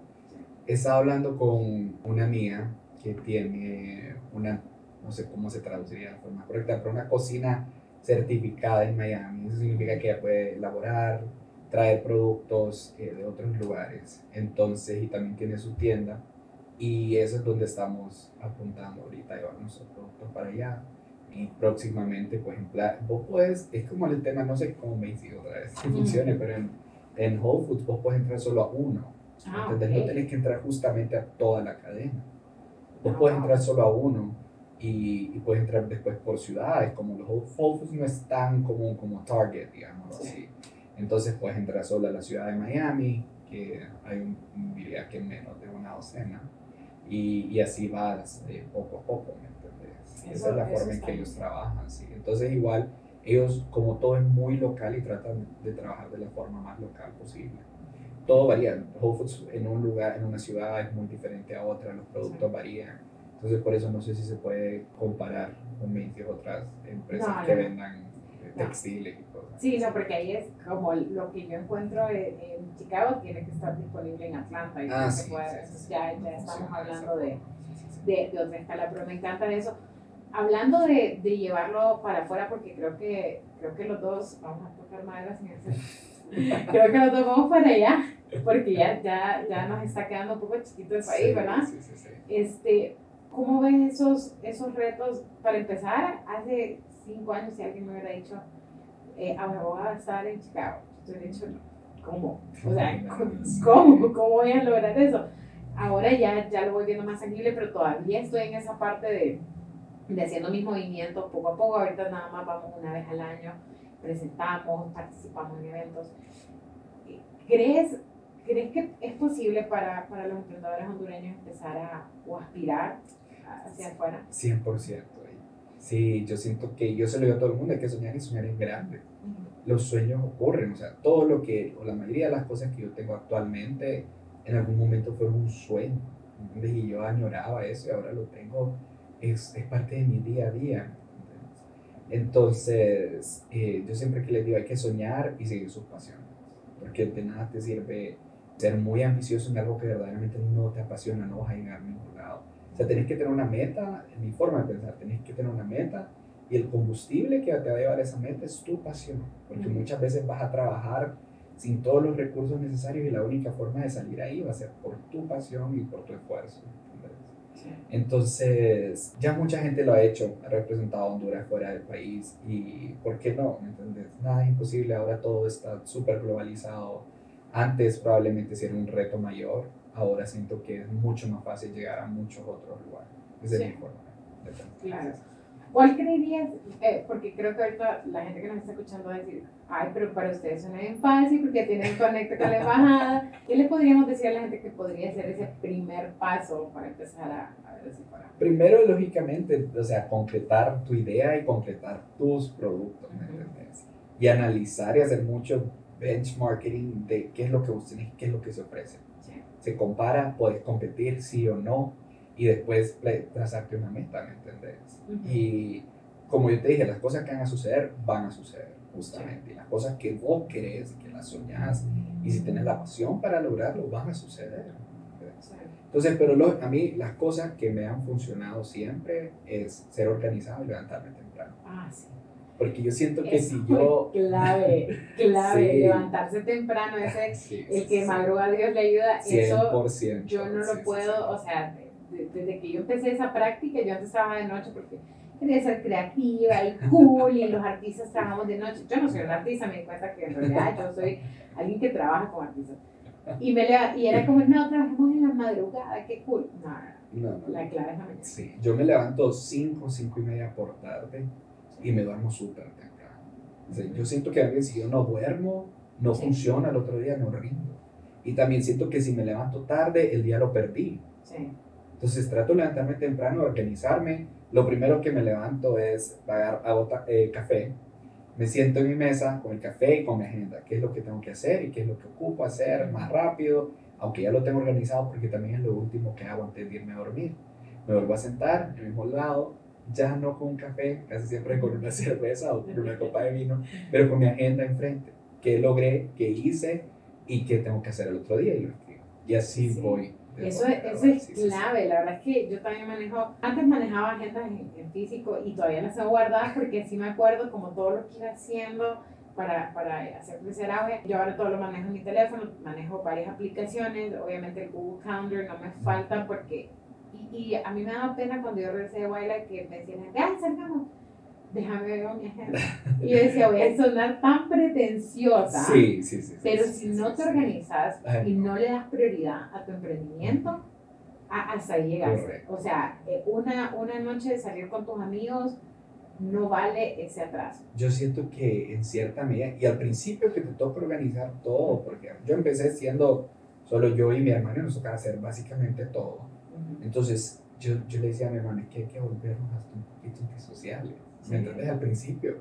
Estaba hablando con una amiga que tiene una, no sé cómo se traduciría de forma correcta, pero una cocina certificada en Miami. Eso significa que ella puede elaborar, traer productos eh, de otros lugares. Entonces, y también tiene su tienda. Y eso es donde estamos apuntando ahorita, llevar nuestros productos para allá. Y próximamente, pues, en plan, vos puedes, es como el tema, no sé cómo me hice otra vez, que funcione, pero en, en Whole Foods vos puedes entrar solo a uno. Ah, ¿entendés? No ok. tenés que entrar justamente a toda la cadena. Vos Ah, puedes entrar solo a uno y, y puedes entrar después por ciudades, como los Whole Foods no es tan común como Target, digamos Sí. así. Entonces puedes entrar solo a la ciudad de Miami, que hay un- diría que menos de una docena, y, y así vas eh, poco a poco, ¿me entendés? Eso- Esa es la forma en que bien. ellos trabajan, sí. Entonces igual ellos, como todo es muy local y tratan de trabajar de la forma más local posible. Todo varía. Whole Foods en un lugar, en una ciudad es muy diferente a otra, los productos Sí. varían. Entonces por eso no sé si se puede comparar con 20 otras empresas No, que no. vendan eh, No. Sí, no, porque ahí es como lo que yo encuentro en, en Chicago tiene que estar disponible en Atlanta. Y Ah, sí, puede- sí, ya, ya estamos hablando de, de, de otra escala, pero me encanta eso. Hablando de, de llevarlo para afuera, porque creo que, creo que los dos, vamos a tocar madera sin hacer, creo que los dos vamos para allá, porque ya, ya, ya nos está quedando un poco chiquito el país, ¿verdad? Sí, sí, sí. Este, ¿Cómo ves esos, esos retos? Para empezar, hace cinco años, si alguien me hubiera dicho, eh, ahora voy a estar en Chicago, yo hubiera dicho, ¿cómo? O sea, ¿cómo? ¿Cómo voy a lograr eso? Ahora ya, ya lo voy viendo más tangible, pero todavía estoy en esa parte de, de haciendo mis movimientos poco a poco. Ahorita nada más vamos una vez al año, presentamos, participamos en eventos. ¿Crees, ¿crees que es posible para, para los emprendedores hondureños empezar a o aspirar hacia afuera? 100%. Sí, yo siento que yo se lo digo a todo el mundo, hay que soñar y soñar en grande. Los sueños ocurren, o sea, todo lo que, o la mayoría de las cosas que yo tengo actualmente, en algún momento fueron un sueño. ¿entiendes? Y yo añoraba eso y ahora lo tengo, es, es parte de mi día a día. Entonces, eh, yo siempre que les digo, hay que soñar y seguir sus pasiones, porque de nada te sirve ser muy ambicioso en algo que verdaderamente no te apasiona, no vas a llegar a ningún lado. O sea, tenés que tener una meta, en mi forma de pensar, tenés que tener una meta y el combustible que te va a llevar a esa meta es tu pasión, porque muchas veces vas a trabajar sin todos los recursos necesarios y la única forma de salir ahí va a ser por tu pasión y por tu esfuerzo. ¿entendés? Entonces, ya mucha gente lo ha hecho, ha representado a Honduras fuera del país y ¿por qué no? ¿Me entiendes? Nada es imposible, ahora todo está súper globalizado. Antes probablemente sí era un reto mayor, ahora siento que es mucho más fácil llegar a muchos otros lugares. Esa Sí. es mi forma. Claro. ¿Cuál creerías? eh, porque creo que ahorita la gente que nos está escuchando va a decir, ay, pero para ustedes suena bien fácil porque tienen conecto con la embajada. ¿Qué le podríamos decir a la gente que podría ser ese primer paso para empezar a, a ver si fuera? Primero, lógicamente, o sea, concretar tu idea y concretar tus productos, ¿me Ujú. entiendes? Y analizar y hacer mucho benchmarking de qué es lo que vos tenés, qué es lo que se ofrece. Sí. Se compara, puedes competir, sí o no. y después trazarte una meta, ¿me entendés? Y como yo te dije, las cosas que van a suceder, van a suceder, justamente. Y las cosas que vos querés, que las soñás, y si tenés la pasión para lograrlo, van a suceder. Entonces, pero lo, a mí las cosas que me han funcionado siempre es ser organizado y levantarme temprano. Ah, sí. Porque yo siento que si yo... Clave, clave, levantarse temprano, ese, el que madruga Dios le ayuda, 100%, eso yo no lo puedo, o sea, desde que yo empecé esa práctica, yo antes trabajaba de noche porque quería ser creativa y cool y los artistas trabajamos de noche. Yo no soy un artista, me di cuenta que en realidad yo soy alguien que trabaja como artista. Y, me y era como, no, trabajamos en la madrugada, qué cool. No, no, la clave es la mañana. Sí, yo me levanto 5, 5 y media por tarde y me duermo súper temprano. yo siento que a veces si yo no duermo, no funciona el otro día, no rindo. Y también siento que si me levanto tarde, el día lo perdí. Sí. Entonces trato de levantarme temprano, organizarme. Lo primero que me levanto es pagar eh, café me siento en mi mesa con el café y con mi agenda, qué es lo que tengo que hacer y qué es lo que ocupo hacer más rápido, aunque ya lo tengo organizado porque también es lo último que hago antes de irme a dormir. Me vuelvo a sentar en el mismo lado, ya no con un café, casi siempre con una cerveza o con una copa de vino, pero con mi agenda enfrente, qué logré, qué hice y qué tengo que hacer el otro día y lo escribo. Y así voy. Eso, es, eso es clave, la verdad es que yo también manejo, antes manejaba agendas en, físico y todavía las tengo guardadas porque sí me acuerdo como todo lo que iba haciendo para, para hacer crecer auge. Yo ahora todo lo manejo en mi teléfono, manejo varias aplicaciones, obviamente el Google Calendar no me falta porque, y, a mí me da pena cuando yo regresé de Baila que me decían, ya, cercamos déjame ver mi agenda. Y yo decía, voy a sonar tan pretenciosa. Sí, sí, sí. Pero si no te organizas y no le das prioridad a tu emprendimiento, hasta ahí llegas. O sea, eh, una, una noche de salir con tus amigos no vale ese atraso. Yo siento que en cierta medida, y al principio que te toca organizar todo, porque yo empecé siendo solo yo y mi hermano y nos tocaba hacer básicamente todo. Entonces, yo, yo le decía a mi hermano, es que hay que volvernos hasta un poquito antisociales. ¿me entiendes? Al principio,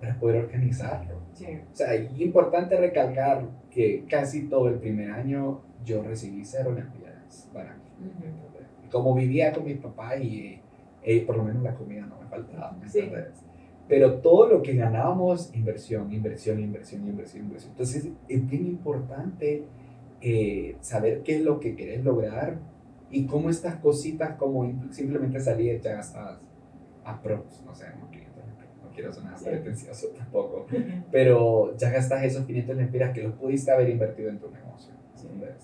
para poder organizarlo. Sí. O sea, es importante recalcar que casi todo el primer año yo recibí cero Olimpiadas para mí. Y como vivía con mi papá y eh, por lo menos la comida no me faltaba, ¿me entiendes? Pero todo lo que ganábamos, inversión, inversión, inversión, inversión, inversión. Entonces es bien importante eh, saber qué es lo que querés lograr y cómo estas cositas como simplemente salir ya gastadas a pros, no sé, no, quiero sonar pretencioso tampoco, pero ya gastas esos 500 lempiras que los pudiste haber invertido en tu negocio.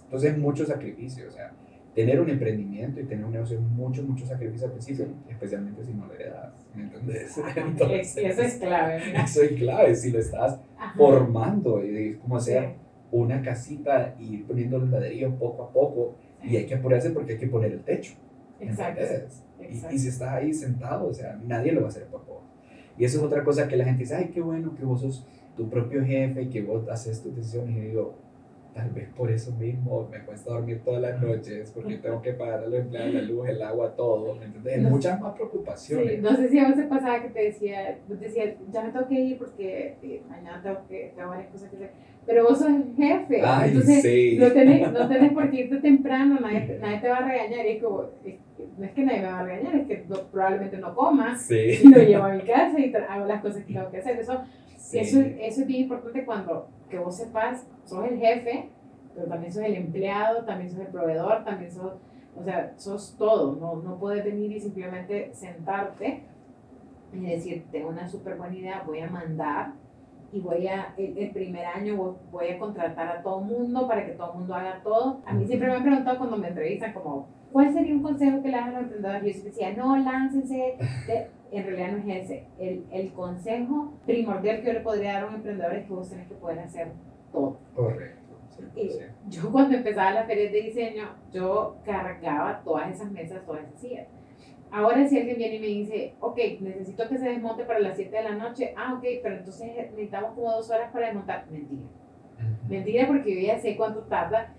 Entonces, mucho sacrificio, o sea, tener un emprendimiento y tener un negocio es mucho, mucho sacrificio al principio, especialmente si no le das, ¿me entendés? Entonces, eso es clave. Eso es clave, si lo estás formando y cómo hacer una casita y ir poniendo los ladrillos poco a poco y hay que apurarse porque hay que poner el techo. Exacto. Y, y, si estás ahí sentado, o sea, nadie lo va a hacer por vos. Y eso es otra cosa que la gente dice, ay, qué bueno que vos sos tu propio jefe y que vos haces tus decisiones. Y digo, tal vez por eso mismo me cuesta dormir todas las noches, porque tengo que pagar a los empleados la luz, el agua, todo, ¿me entiendes? No, muchas más preocupaciones. Sí, no sé si a veces pasaba que te decía, te decía, ya me tengo que ir porque eh, mañana tengo, que, tengo varias cosas que hacer. Pero vos sos el jefe, Ay, entonces sí. no, tenés, no tenés por qué irte temprano, nadie, nadie te va a regañar. Y es como, no es que nadie me va a regañar, es que probablemente no coma y lo llevo a mi casa y hago las cosas que tengo que hacer. Eso, eso, eso es bien importante cuando que vos sepas, sos el jefe, pero también sos el empleado, también sos el proveedor, también sos, o sea, sos todo. No, no puedes venir y simplemente sentarte y decir, tengo una súper buena idea, voy a mandar y voy a, el, primer año voy a contratar a todo el mundo para que todo el mundo haga todo. A mí siempre me han preguntado cuando me entrevistan como, ¿cuál sería un consejo que le dan a los emprendedores? Yo siempre decía, no, láncense. en realidad no es ese. El, el, consejo primordial que yo le podría dar a un emprendedor es que vos tenés que poder hacer todo. Correcto. Yo cuando empezaba las ferias de diseño, yo cargaba todas esas mesas, todas esas sillas Ahora si alguien viene y me dice, ok, necesito que se desmonte para las 7 de la noche, ah, ok, pero entonces necesitamos como dos horas para desmontar. Mentira. Mentira porque yo ya sé cuánto tarda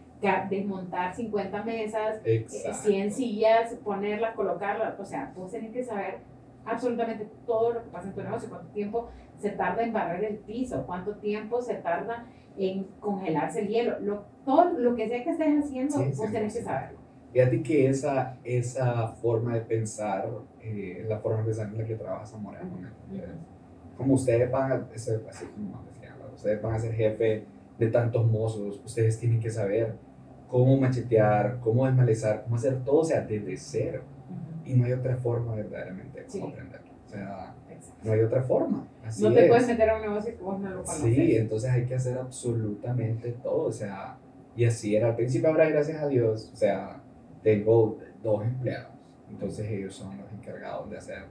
desmontar 50 mesas, 100 eh, sillas, ponerlas, colocarlas. O sea, vos tenés que saber absolutamente todo lo que pasa en tu negocio, cuánto tiempo se tarda en barrer el piso, cuánto tiempo se tarda en congelarse el hielo. Lo, todo lo que sea que estés haciendo, vos tenés que saberlo. Fíjate que esa, esa forma de pensar eh, es la forma de pensar en la que trabaja Zamora. Como ustedes van a ser, así como ustedes van a ser jefe de tantos mozos, ustedes tienen que saber cómo machetear, cómo desmalezar, cómo hacer todo, o sea, desde cero. Y no hay otra forma verdaderamente de cómo aprenderlo. O sea, no hay otra forma. Así no te puedes meter a un negocio que vos no lo conoces. Sí, entonces hay que hacer absolutamente todo. O sea, y así era al principio. Ahora, gracias a Dios, o sea, tengo dos empleados. Entonces ellos son los encargados de hacer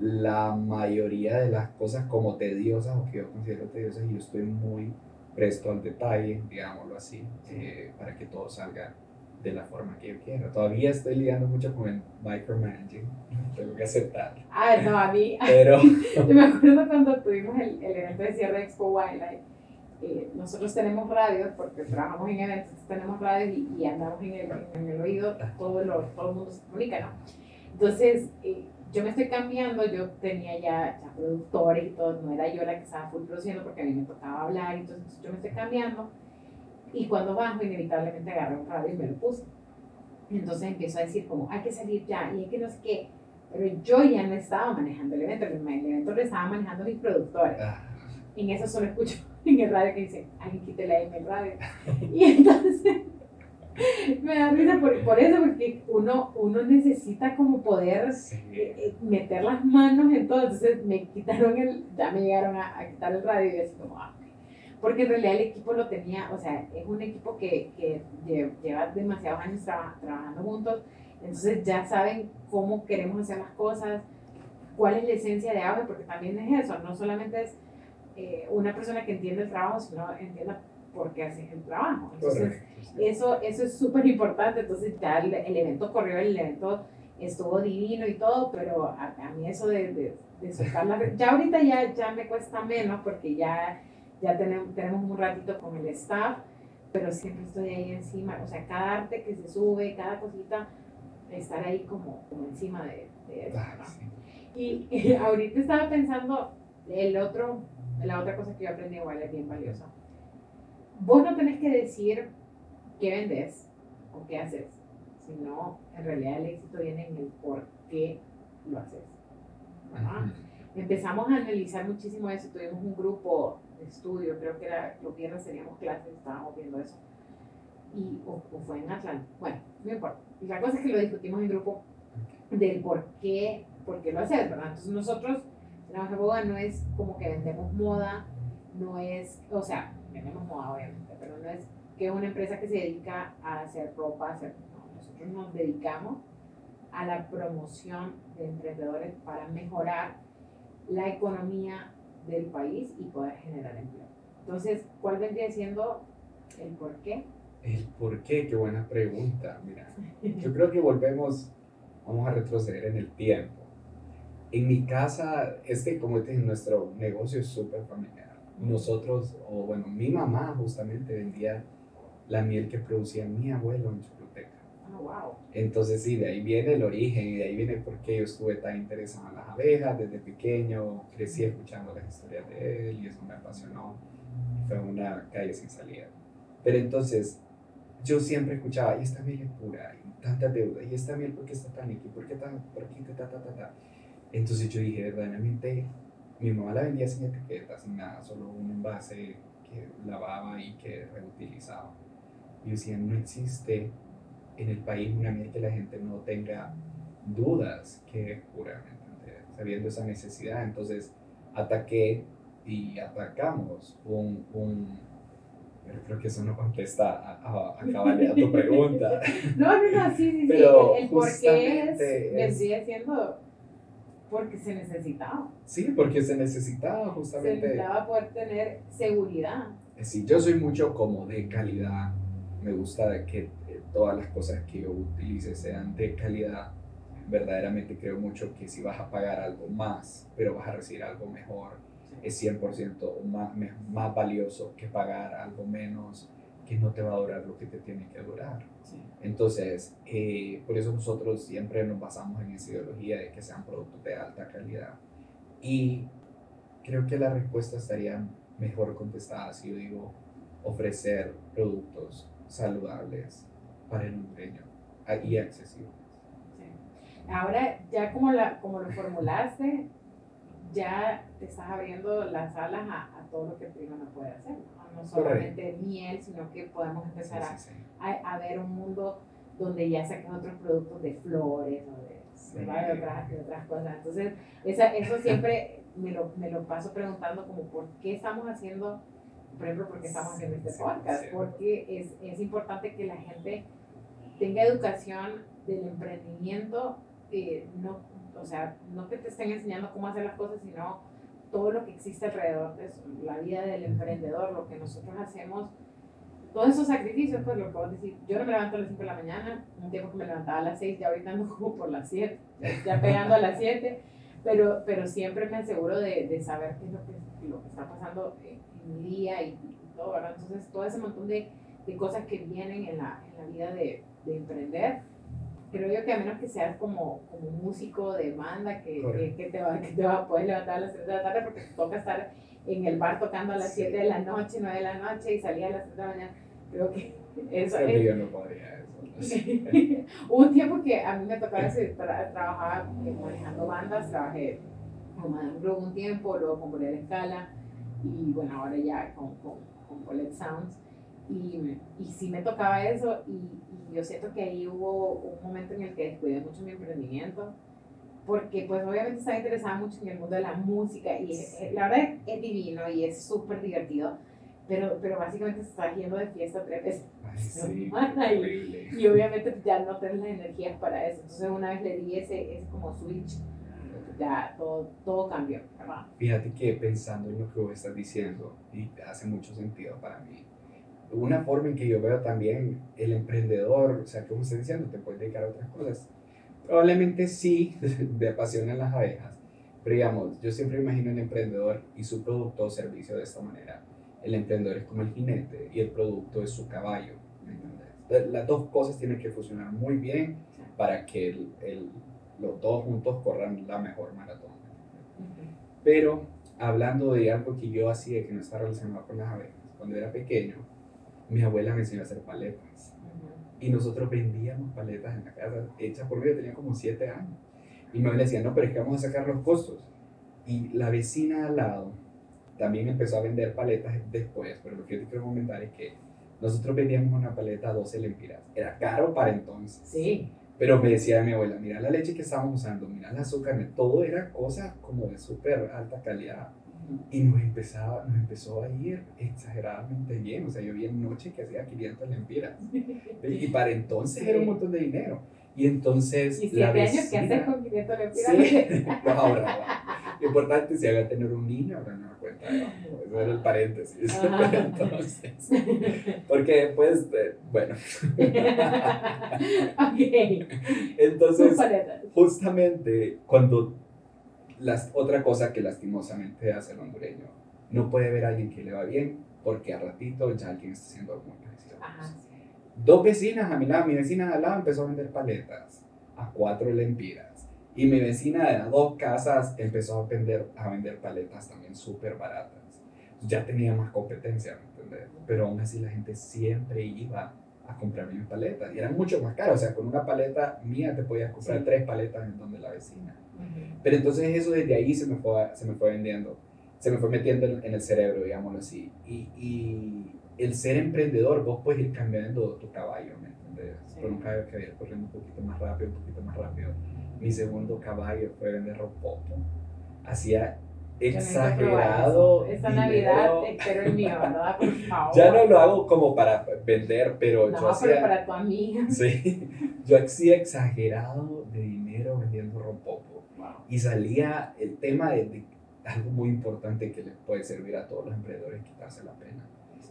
la mayoría de las cosas como tediosas o que yo considero tediosas y yo estoy muy presto al detalle, digámoslo así, eh, para que todo salga de la forma que yo quiero. Todavía estoy lidiando mucho con el micromanaging, tengo que aceptar. Ah, no, a mí. Pero. yo me acuerdo cuando tuvimos el, el evento de cierre de Expo Wildlife. Eh, nosotros tenemos radios, porque trabajamos en eventos, tenemos radios y, andamos en el, en el oído, todo, lo, todo el mundo se comunica, ¿no? Entonces, eh, yo me estoy cambiando, yo tenía ya, ya productores y todo, no era yo la que estaba full produciendo porque a mí me tocaba hablar, entonces yo me estoy cambiando y cuando bajo inevitablemente agarré un radio y me lo puse. Entonces empiezo a decir como hay que salir ya y hay que no sé qué, pero yo ya no estaba manejando el evento, el evento lo estaba manejando mis productores. Ah. En eso solo escucho en el radio que dice, alguien quítele ahí en el radio. Y entonces me da risa por, por, eso, porque uno, uno necesita como poder eh, eh, meter las manos en todo. Entonces me quitaron el, ya me llegaron a, a quitar el radio y así como, ah, porque en realidad el equipo lo tenía, o sea, es un equipo que, que lleva demasiados años trabajando juntos, entonces ya saben cómo queremos hacer las cosas, cuál es la esencia de AVE, porque también es eso, no solamente es eh, una persona que entiende el trabajo, sino entiende por qué hace el trabajo. Entonces, eso, eso es súper importante. Entonces, ya el, evento corrió, el evento estuvo divino y todo, pero a, mí eso de, de, de soltar la... Ya ahorita ya, ya me cuesta menos porque ya, ya tenemos, tenemos un ratito con el staff, pero siempre estoy ahí encima. O sea, cada arte que se sube, cada cosita, estar ahí como, como encima de, de eso. Y, y ahorita estaba pensando, el otro, la otra cosa que yo aprendí igual es bien valiosa vos no tenés que decir qué vendes o qué haces, sino en realidad el éxito viene en el por qué lo haces. Empezamos a analizar muchísimo eso, tuvimos un grupo de estudio, creo que era, los viernes teníamos clases, estábamos viendo eso. Y, o, fue en Atlanta, bueno, no importa. Y la cosa es que lo discutimos en grupo del por qué, por qué lo haces, ¿verdad? Entonces nosotros, la boda no es como que vendemos moda, no es, o sea, tenemos moda obviamente, pero no es que una empresa que se dedica a hacer ropa, hacer, nosotros nos dedicamos a la promoción de emprendedores para mejorar la economía del país y poder generar empleo. Entonces, ¿cuál vendría siendo el por qué? El por qué, qué buena pregunta. Mira, yo creo que volvemos, vamos a retroceder en el tiempo. En mi casa, este, como te dije, nuestro negocio es súper familiar nosotros, o bueno, mi mamá justamente vendía la miel que producía mi abuelo en Choluteca. Oh, wow. Entonces sí, de ahí viene el origen y de ahí viene por qué yo estuve tan interesado en las abejas desde pequeño, crecí escuchando las historias de él y eso me apasionó. Fue una calle sin salida. Pero entonces yo siempre escuchaba, y esta miel es pura, y tanta deuda, y esta miel, ¿por qué está tan aquí? ¿Por qué tan, por aquí, ta, ta, ta, ta? Entonces yo dije, verdaderamente mi mamá la vendía sin etiqueta, sin nada, solo un envase que lavaba y que reutilizaba. Y decía, no existe en el país una miel que la gente no tenga dudas que es pura, sabiendo esa necesidad. Entonces ataqué y atacamos un, un pero creo que eso no contesta a, a, a, tu pregunta. no, no, no, sí, sí, sí. Pero el, por qué es, vendría siendo porque se necesitaba. Sí, porque se necesitaba justamente. Se necesitaba poder tener seguridad. Eh, sí, yo soy mucho como de calidad. Me gusta que eh, todas las cosas que yo utilice sean de calidad. Verdaderamente creo mucho que si vas a pagar algo más, pero vas a recibir algo mejor, es 100% más, más valioso que pagar algo menos que no te va a durar lo que te tiene que durar. Entonces, eh, por eso nosotros siempre nos basamos en esa ideología de que sean productos de alta calidad. Y creo que la respuesta estaría mejor contestada si yo digo ofrecer productos saludables para el hondureño y accesibles. Sí. Ahora, ya como, la, como lo formulaste, ya te estás abriendo las alas a, a todo lo que el primo no puede hacer. No, solamente miel, sino que podemos empezar a, a, a, ver un mundo donde ya saquen otros productos de flores o de, de, otras, de otras, cosas. Entonces, esa, eso siempre me lo, me lo paso preguntando como por qué estamos haciendo, por ejemplo, por qué estamos haciendo este podcast, porque es, es importante que la gente tenga educación del emprendimiento, eh, no, o sea, no que te estén enseñando cómo hacer las cosas, sino todo lo que existe alrededor de eso, la vida del emprendedor, lo que nosotros hacemos, todos esos sacrificios, pues lo puedo decir, yo no me levanto a las 5 de la mañana, un tiempo que me levantaba a las 6, ya ahorita ando como por las 7, ya pegando a las 7, pero, pero siempre me aseguro de, de saber qué es lo que, lo que está pasando en mi día y, y, todo, ¿verdad? Entonces, todo ese montón de, de cosas que vienen en la, en la vida de, de emprender, creo yo que a menos que seas como, como músico de banda que, que, que, te va, que te va a poder levantar a las 3 de la tarde porque te toca estar en el bar tocando a las sí. 7 de la noche, 9 de la noche y salir a las 3 de la mañana. Creo que eso es... Yo no podría eso. Hubo un tiempo que a mí me tocaba decir, tra trabajaba manejando bandas, trabajé con Madame Blue un tiempo, luego con Bolera Escala y bueno, ahora ya con, con, con Colette Sounds. Y, y sí me tocaba eso y, yo siento que ahí hubo un momento en el que descuidé mucho mi emprendimiento porque pues obviamente estaba interesada mucho en el mundo de la música y sí. la verdad es divino y es súper divertido pero, pero básicamente se está yendo de fiesta tres veces Ay, sí, y, y, obviamente ya no tienes las energías para eso entonces una vez le di ese, ese como switch ya todo, todo cambió ¿verdad? fíjate que pensando en lo que vos estás diciendo y hace mucho sentido para mí una forma en que yo veo también el emprendedor, o sea, como estoy diciendo, te puedes dedicar a otras cosas. Probablemente sí, te apasionan las abejas, pero digamos, yo siempre imagino el emprendedor y su producto o servicio de esta manera. El emprendedor es como el jinete y el producto es su caballo. ¿me Las dos cosas tienen que funcionar muy bien para que el, el, los dos juntos corran la mejor maratón. Pero hablando de algo que yo hacía que no está relacionado con las abejas, cuando era pequeño, mi abuela me enseñó a hacer paletas. Y nosotros vendíamos paletas en la casa, hechas por mí, yo tenía como siete años. Y mi abuela decía, no, pero es que vamos a sacar los costos. Y la vecina al lado también empezó a vender paletas después, pero lo que yo te quiero comentar es que nosotros vendíamos una paleta a 12 lempiras. Era caro para entonces. Sí. Pero me decía mi abuela, mira la leche que estábamos usando, mira el azúcar, todo era cosa como de súper alta calidad y nos, empezaba, nos empezó a ir exageradamente bien. O sea, yo vi en noche que hacía 500 lempiras. Y para entonces era un montón de dinero. Y entonces. ¿Y siete años qué haces con 500 lempiras? Sí, pues ahora. Lo importante es si había tener un niño, ahora no me cuenta. ¿no? Eso era el paréntesis. entonces. Porque después, eh, bueno. ok. Entonces, justamente cuando las, otra cosa que lastimosamente hace el hondureño, no puede ver a alguien que le va bien porque a ratito ya alguien está algo muy parecido. Dos vecinas a mi lado, mi vecina de al lado empezó a vender paletas a cuatro lempiras y mi vecina de las dos casas empezó a vender, a vender paletas también súper baratas. Ya tenía más competencia, ¿me? Pero aún así la gente siempre iba a comprar mis paletas y eran mucho más caras. O sea, con una paleta mía te podías comprar sí. tres paletas en donde la vecina. Pero entonces eso desde ahí se me fue, se me fue vendiendo, se me fue metiendo en, en el cerebro, digámoslo así. Y, y, el ser emprendedor, vos puedes ir cambiando tu caballo, ¿me entiendes? Sí. Por un caballo que había corriendo un poquito más rápido, un poquito más rápido. Mi segundo caballo fue vender ropopo. Hacía exagerado. Esta Navidad espero el mío, ¿verdad? Por favor. Ya no lo hago como para vender, pero no, yo hacía. Pero para tu amiga. Sí, yo hacía exagerado de dinero vendiendo rompopo. Y salía el tema de, de, algo muy importante que les puede servir a todos los emprendedores, quitarse la pena.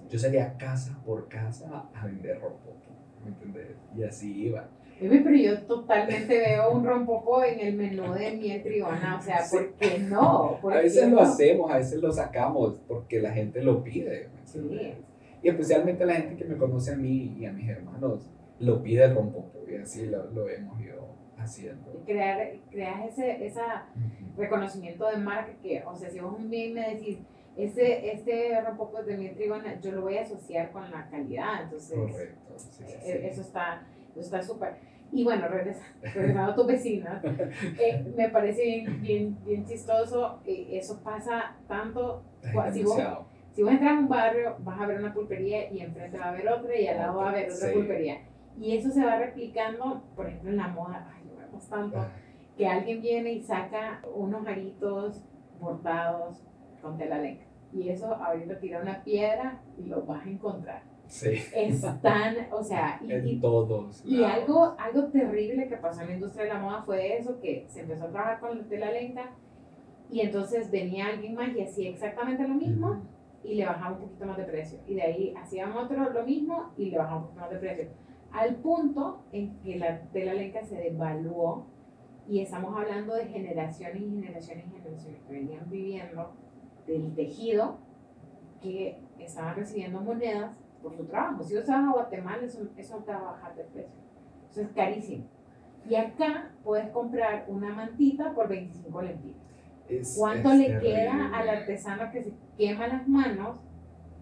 Yo salía casa por casa a vender rompopo, ¿me entiendes? Y así iba. Pero yo totalmente veo un rompopo en el menú de miel tribana, o sea, ¿por qué no? ¿Por a veces qué lo no? hacemos, a veces lo sacamos porque la gente lo pide. Sí. Y especialmente la gente que me conoce a mí y a mis hermanos lo pide el rompopo y así lo, lo hemos ido haciendo. Y crear, crear ese esa reconocimiento de marca que, o sea, si vos un día me decís, este, este rompopo de miel tribana, yo lo voy a asociar con la calidad, entonces Correcto. Sí, sí, sí. eso está eso está súper. Y bueno, regresando a tu vecina, eh, me parece bien, bien, bien chistoso. Eh, eso pasa tanto. Si vos, si vos entras a un barrio, vas a ver una pulpería y enfrente va a haber otra y al lado va a haber otra pulpería. Y eso se va replicando, por ejemplo, en la moda. Tanto. Que alguien viene y saca unos aritos bordados con tela lenca. Y eso ahorita tira una piedra y lo vas a encontrar. Sí. Están, o sea, y, en todos. Y algo, algo terrible que pasó en la industria de la moda fue eso, que se empezó a trabajar con la tela lenta y entonces venía alguien más y hacía exactamente lo mismo y le bajaba un poquito más de precio. Y de ahí hacían otro lo mismo y le bajaba un poquito más de precio. Al punto en que la tela lenta se devaluó y estamos hablando de generaciones y generaciones y generaciones que venían viviendo del tejido que estaban recibiendo monedas por su trabajo. Si vas a Guatemala, eso, eso te va a bajar de precio. Eso es carísimo. Y acá puedes comprar una mantita por 25 lempiras. ¿Cuánto le queda al artesano que se quema las manos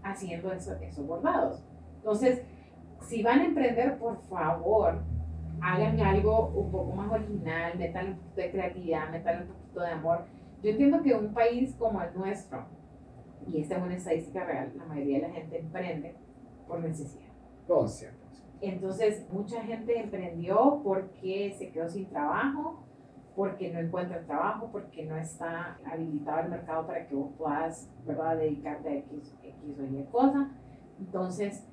haciendo eso, esos bordados? Entonces, si van a emprender, por favor, hagan algo un poco más original, metan un poquito de creatividad, metan un poquito de amor. Yo entiendo que un país como el nuestro, y esta es una estadística real, la mayoría de la gente emprende por necesidad. Entonces, mucha gente emprendió porque se quedó sin trabajo, porque no encuentra trabajo, porque no está habilitado el mercado para que vos puedas, ¿verdad?, dedicarte a X, X o Y cosa. Entonces,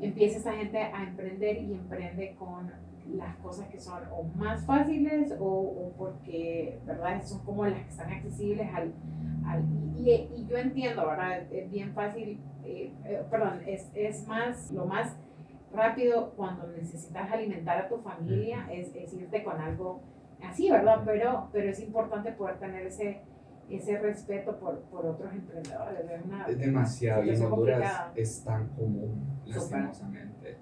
empieza esta gente a emprender y emprende con las cosas que son o más fáciles o, o porque, ¿verdad?, son como las que están accesibles al... al y, y, yo entiendo, ¿verdad?, es bien fácil, eh, eh, perdón, es, es más, lo más rápido cuando necesitas alimentar a tu familia es, es irte con algo así, ¿verdad? Pero, pero es importante poder tener ese, ese respeto por, por otros emprendedores. es demasiado, y en Honduras es tan común, lastimosamente.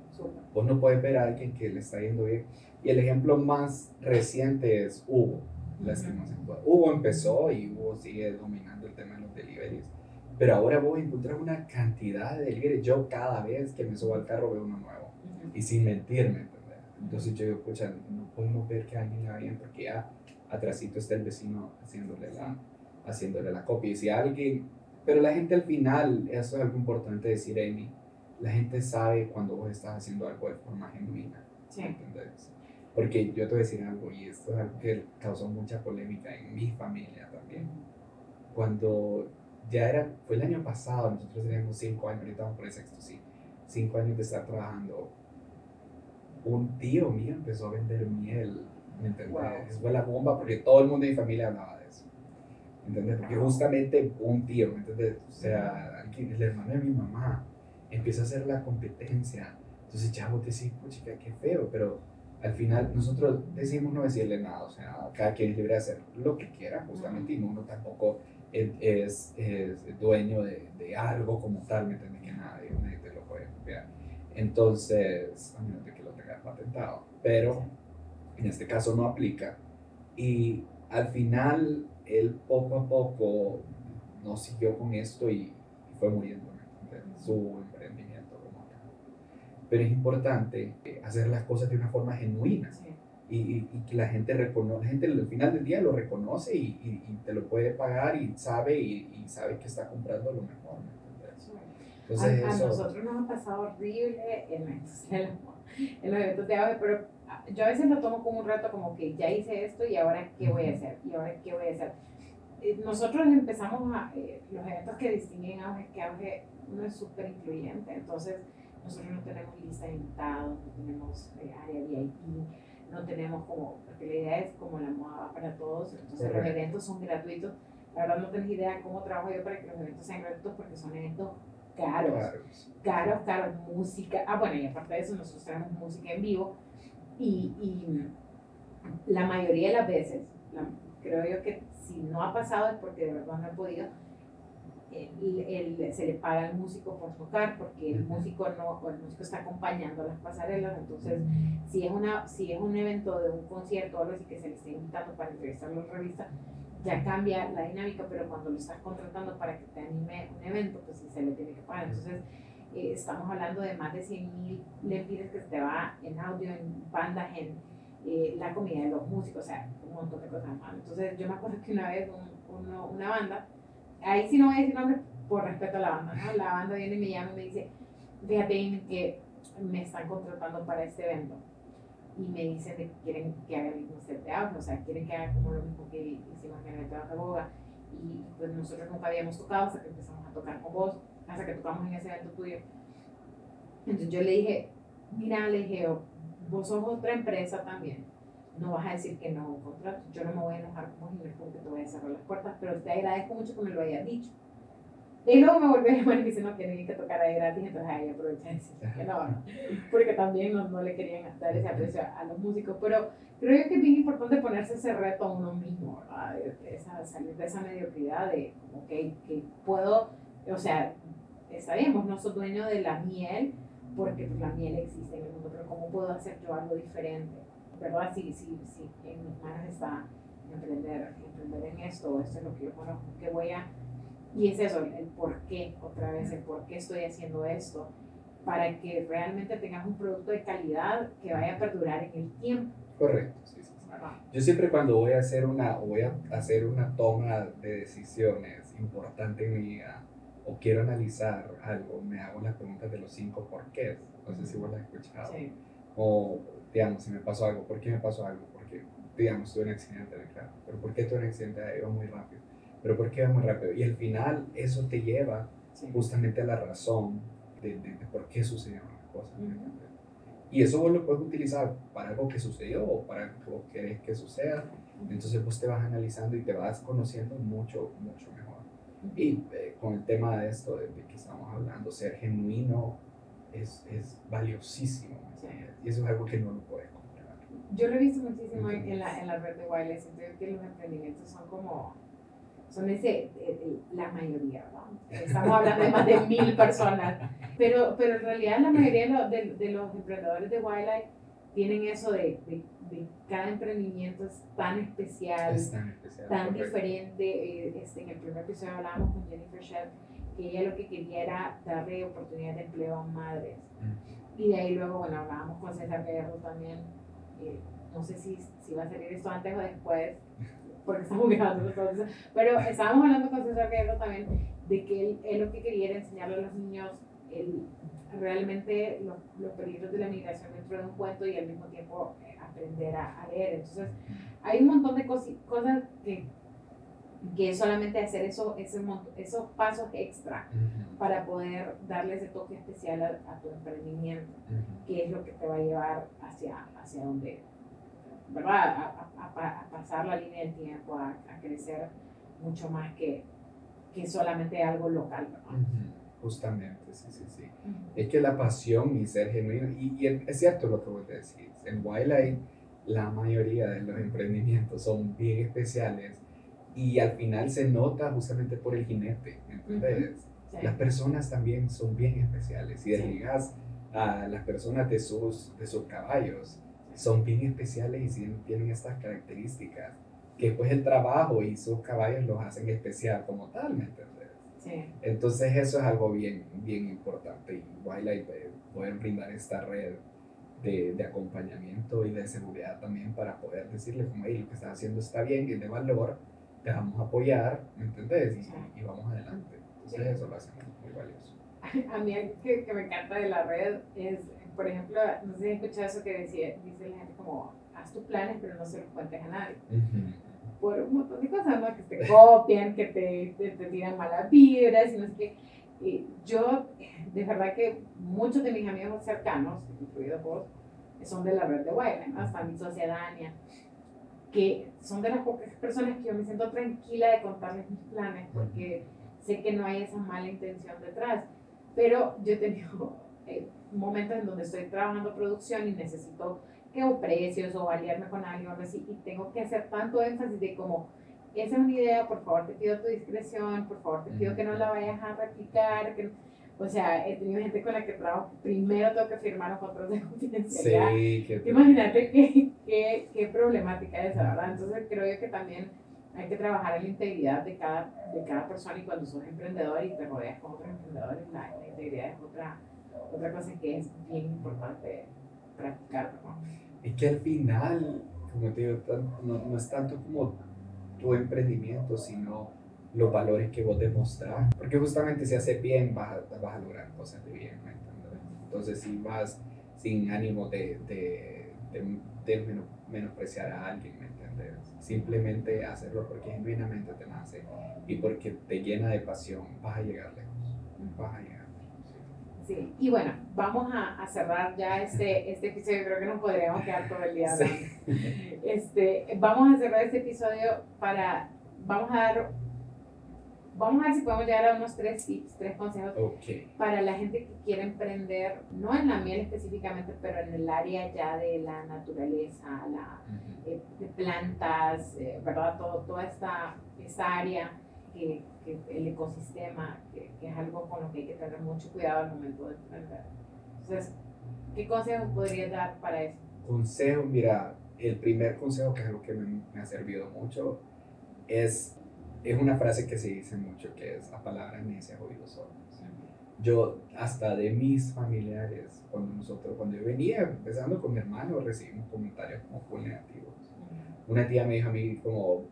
Vos no puedes ver a alguien que le está yendo bien. Y el ejemplo más reciente es Hugo, lastimosamente. Hugo empezó y Hugo sigue dominando el tema de los deliveries. Pero ahora vos encontrar una cantidad de deliveries. Yo cada vez que me subo al carro veo uno nuevo. Y sin mentirme, entonces yo digo, escucha, no podemos ver que alguien le va bien porque ya atrásito está el vecino haciéndole la, haciéndole la copia. Y si alguien, pero la gente al final, eso es algo importante decir, Amy, la gente sabe cuando vos estás haciendo algo de forma genuina. Sí. ¿Entendés? Porque yo te voy a decir algo, y esto es algo que causó mucha polémica en mi familia también. Cuando ya era, fue el año pasado, nosotros teníamos cinco años, ahorita vamos por el sexto, sí, cinco años de estar trabajando. Un tío mío empezó a vender miel, ¿me entiendes? Fue la bomba porque todo el mundo de mi familia hablaba de eso. ¿Entendés? Porque justamente un tío, ¿me entiendes? O sea, el hermano de mi mamá empieza a hacer la competencia. Entonces ya vos decís, chica, qué feo, pero al final nosotros decimos no decirle nada, o sea, cada quien es libre de hacer lo que quiera, justamente, y uno tampoco es, es, dueño de, de, algo como tal, ¿me entiendes? Que nadie, nadie te lo puede copiar. Entonces, a menos de que lo tengas patentado, pero en este caso no aplica. Y al final, él poco a poco no siguió con esto y, fue muriendo, Su emprendimiento como tal. Pero es importante eh, hacer las cosas de una forma genuina. Y, y, que la gente reconoce, la gente al final del día lo reconoce y, y te lo puede pagar y sabe y, sabe que está comprando lo mejor. Entonces, a, a nosotros nos ha pasado horrible en, en los eventos de auge, pero yo a veces lo tomo como un reto, como que ya hice esto y ahora qué voy a hacer, y ahora qué voy a hacer. Eh, nosotros empezamos a, eh, los eventos que distinguen auge, que auge no es súper incluyente, entonces nosotros no tenemos lista de invitados, no tenemos eh, área VIP, no tenemos como, porque la idea es como la moda para todos, entonces los eventos son gratuitos. La verdad no tengo idea cómo trabajo yo para que los eventos sean gratuitos porque son eventos caros, caros, caros, música. Ah, bueno, y aparte de eso, nosotros tenemos música en vivo y, y la mayoría de las veces, creo yo que si no ha pasado es porque de verdad no he podido, el, se le paga al músico por tocar porque el músico no el músico está acompañando las pasarelas entonces si es una si es un evento de un concierto o algo así que se le está invitando para entrevistarlo en revista ya cambia la dinámica pero cuando lo estás contratando para que te anime un evento pues sí se le tiene que pagar. Entonces eh, estamos hablando de más de 100 mil lempiras que se va en audio en bandas en eh, la comida de los músicos, o sea, un montón de cosas más. Entonces yo me acuerdo que una vez un, una banda, ahí sí no voy a decir nombre por respeto a la banda. La banda viene y me llama y me dice, fíjate que me están contratando para este evento y me dicen que quieren que haga el mismo set de o sea, quieren que haga como lo mismo que hicimos en el evento de Boga y pues nosotros nunca habíamos tocado hasta que empezamos a tocar con vos, hasta que tocamos en ese evento tuyo. Entonces yo le dije, mira, le dije, vos sos otra empresa también, no vas a decir que no un contrato, yo no me voy a enojar con vos porque te voy a cerrar las puertas, pero te agradezco mucho que me lo hayas dicho. Y luego me volvió a llamar y me dice, no, que que tocar ahí gratis, entonces ahí aproveché de decir que no, no, porque también no, no, le querían dar ese aprecio a, los músicos, pero creo que es bien importante ponerse ese reto a uno mismo, ¿verdad? esa, salir de esa mediocridad de, que, que puedo, o sea, está bien, vos no sos dueño de la miel, porque pues, la miel existe en el mundo, pero ¿cómo puedo hacer yo algo diferente? ¿Verdad? Sí, sí, sí, en mis manos está emprender, emprender en esto, esto es lo que yo conozco, que voy a y es eso, el por qué, otra vez, el por qué estoy haciendo esto, para que realmente tengas un producto de calidad que vaya a perdurar en el tiempo. Correcto, sí, sí. Yo siempre cuando voy a hacer una, voy a hacer una toma de decisiones importante en mi vida, o quiero analizar algo, me hago las preguntas de los cinco por qué. No sé si vos la has escuchado. Sí. O, digamos, si me pasó algo, ¿por qué me pasó algo? Porque, digamos, tuve un accidente de carro. ¿Pero por qué tuve un accidente? Iba muy rápido pero ¿por qué va muy rápido? Y al final eso te lleva justamente a la razón de, de, por qué sucedieron las cosas. Y eso vos lo puedes utilizar para algo que sucedió o para algo que querés que suceda. Entonces vos te vas analizando y te vas conociendo mucho, mucho mejor. Y eh, con el tema de esto, de, que estamos hablando, ser genuino es, es valiosísimo. Y eso es algo que no lo puedes comprar. Yo lo he visto muchísimo en la, en la red de Wireless. Siento que los emprendimientos son como son ese, eh, eh, la mayoría, Estamos hablando de más de mil personas, pero, pero en realidad la mayoría de, de, los emprendedores de Wildlife tienen eso de, de, cada emprendimiento es tan especial, tan, diferente. Eh, este, en el primer episodio hablábamos con Jennifer Shedd que ella lo que quería era darle oportunidades de empleo a madres. Y de ahí luego, bueno, hablábamos con César Guerrero también, no sé si, si va a salir esto antes o después, porque estamos viajando entonces. Pero estábamos hablando con César Guerrero también de que él, lo que quería era enseñarle a los niños el, realmente los, los, peligros de la migración dentro de un cuento y al mismo tiempo eh, aprender a, leer. Entonces, hay un montón de cosas que, que solamente hacer eso, ese, esos pasos extra para poder darle ese toque especial a, tu emprendimiento, que es lo que te va a llevar hacia, hacia donde ¿verdad? A, pasar la línea del tiempo, a, crecer mucho más que, que solamente algo local. Justamente, sí, sí, sí. Es que la pasión y ser genuino, y, es cierto lo que vos decís, en Wildlife la mayoría de los emprendimientos son bien especiales y al final se nota justamente por el jinete, ¿entendés? Las personas también son bien especiales y desligas a las personas de sus, de sus caballos son bien especiales y tienen estas características que después el trabajo y sus caballos los hacen especial como tal, ¿me entiendes? Sí. Entonces eso es algo bien, bien importante y Wildlife poder brindar esta red de, de, acompañamiento y de seguridad también para poder decirle como, hey, lo que estás haciendo está bien, es de valor, te vamos a apoyar, ¿me entiendes? Y, y vamos adelante. Entonces eso lo hacemos muy valioso. A mí algo que, que me encanta de la red es por ejemplo, no sé si escuchado eso que decía, dice la gente como, haz tus planes, pero no se los cuentes a nadie. Por un montón de cosas, ¿no? Que te copian, que te, te, te tiran malas vibras y no sé qué. Y yo, de verdad que muchos de mis amigos cercanos, incluido vos, son de la red de ¿no? Hasta mi sociedad que son de las pocas personas que yo me siento tranquila de contarles mis planes, porque sé que no hay esa mala intención detrás. Pero yo he tenido eh, momentos en donde estoy trabajando producción y necesito que o precios o aliarme con alguien o algo así y tengo que hacer tanto énfasis de como esa es una idea, por favor te pido tu discreción, por favor te pido que no la vayas a replicar, que, o sea, he tenido gente con la que trabajo, primero tengo que firmar los contratos de confidencialidad. Sí, Imagínate qué, qué, qué problemática es esa, ¿verdad? Entonces creo yo que también hay que trabajar en la integridad de cada, de cada persona y cuando sos emprendedor y te rodeas con otros emprendedores, la, la integridad es otra otra cosa que es bien importante practicar, ¿no? Es que al final, como te digo, no, no es tanto como tu emprendimiento, sino los valores que vos demostrás. Porque justamente si haces bien, vas a, vas a lograr cosas de bien. ¿me entiendes? Entonces, si vas sin ánimo de, de, de, de menospreciar a alguien, ¿me entiendes? Simplemente hacerlo porque genuinamente te nace y porque te llena de pasión, vas a llegar lejos. Vas a llegar Sí, y bueno, vamos a, a, cerrar ya este, este episodio, creo que no podríamos quedar todo el día hablando. Sí. Este, vamos a cerrar este episodio para, vamos a dar, vamos a ver si podemos llegar a unos tres tips, tres consejos okay. para la gente que quiere emprender, no en la miel específicamente, pero en el área ya de la naturaleza, la, uh -huh. eh, de plantas, eh, ¿verdad? Todo, toda esta, esta área que, que, el ecosistema, que, que, es algo con lo que hay que tener mucho cuidado al momento de emprender. Entonces, ¿qué consejos podrías dar para eso? Consejo, mira, el primer consejo, que es algo que me, me, ha servido mucho, es, es una frase que se dice mucho, que es la palabra necia oídos sordos. Yo, hasta de mis familiares, cuando nosotros, cuando yo venía empezando con mi hermano, recibimos comentarios como negativos. Una tía me dijo a mí como,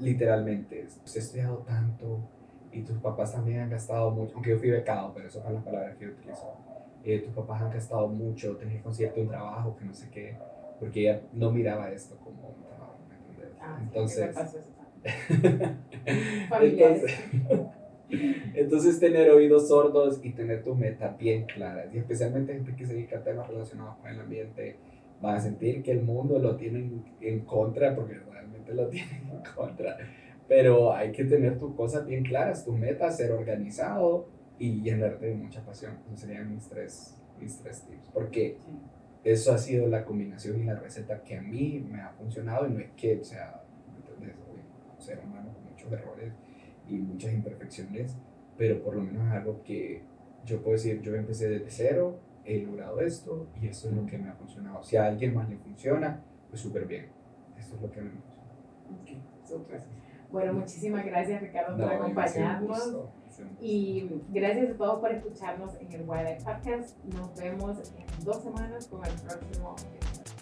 literalmente, has estudiado tanto y tus papás también han gastado mucho, aunque yo fui becado, pero esas son las palabras que yo utilizo. Eh, tus papás han gastado mucho, tenés que un trabajo, que no sé qué, porque ella no miraba esto como un trabajo, ¿me? Ah, entonces, entonces, entonces, tener oídos sordos y tener tus metas bien claras, y especialmente gente que se dedica a temas relacionados con el ambiente, van a sentir que el mundo lo tienen en contra, porque lo tienen en contra. Pero hay que tener tus cosas bien claras, tus metas, ser organizado y llenarte de mucha pasión. Esos serían mis tres, mis tres tips. Porque sí. eso ha sido la combinación y la receta que a mí me ha funcionado y no es que, o sea, ¿entendés? un ser humano con muchos errores y muchas imperfecciones, pero por lo menos es algo que yo puedo decir, yo empecé desde cero, he logrado esto y esto es lo que me ha funcionado. Si a alguien más le funciona, pues súper bien. Esto es lo que a mí me. Okay, super. Bueno, muchísimas gracias Ricardo no, por acompañarnos. Y gracias a todos por escucharnos en el Wildlife Podcast. Nos vemos en dos semanas con el próximo episodio.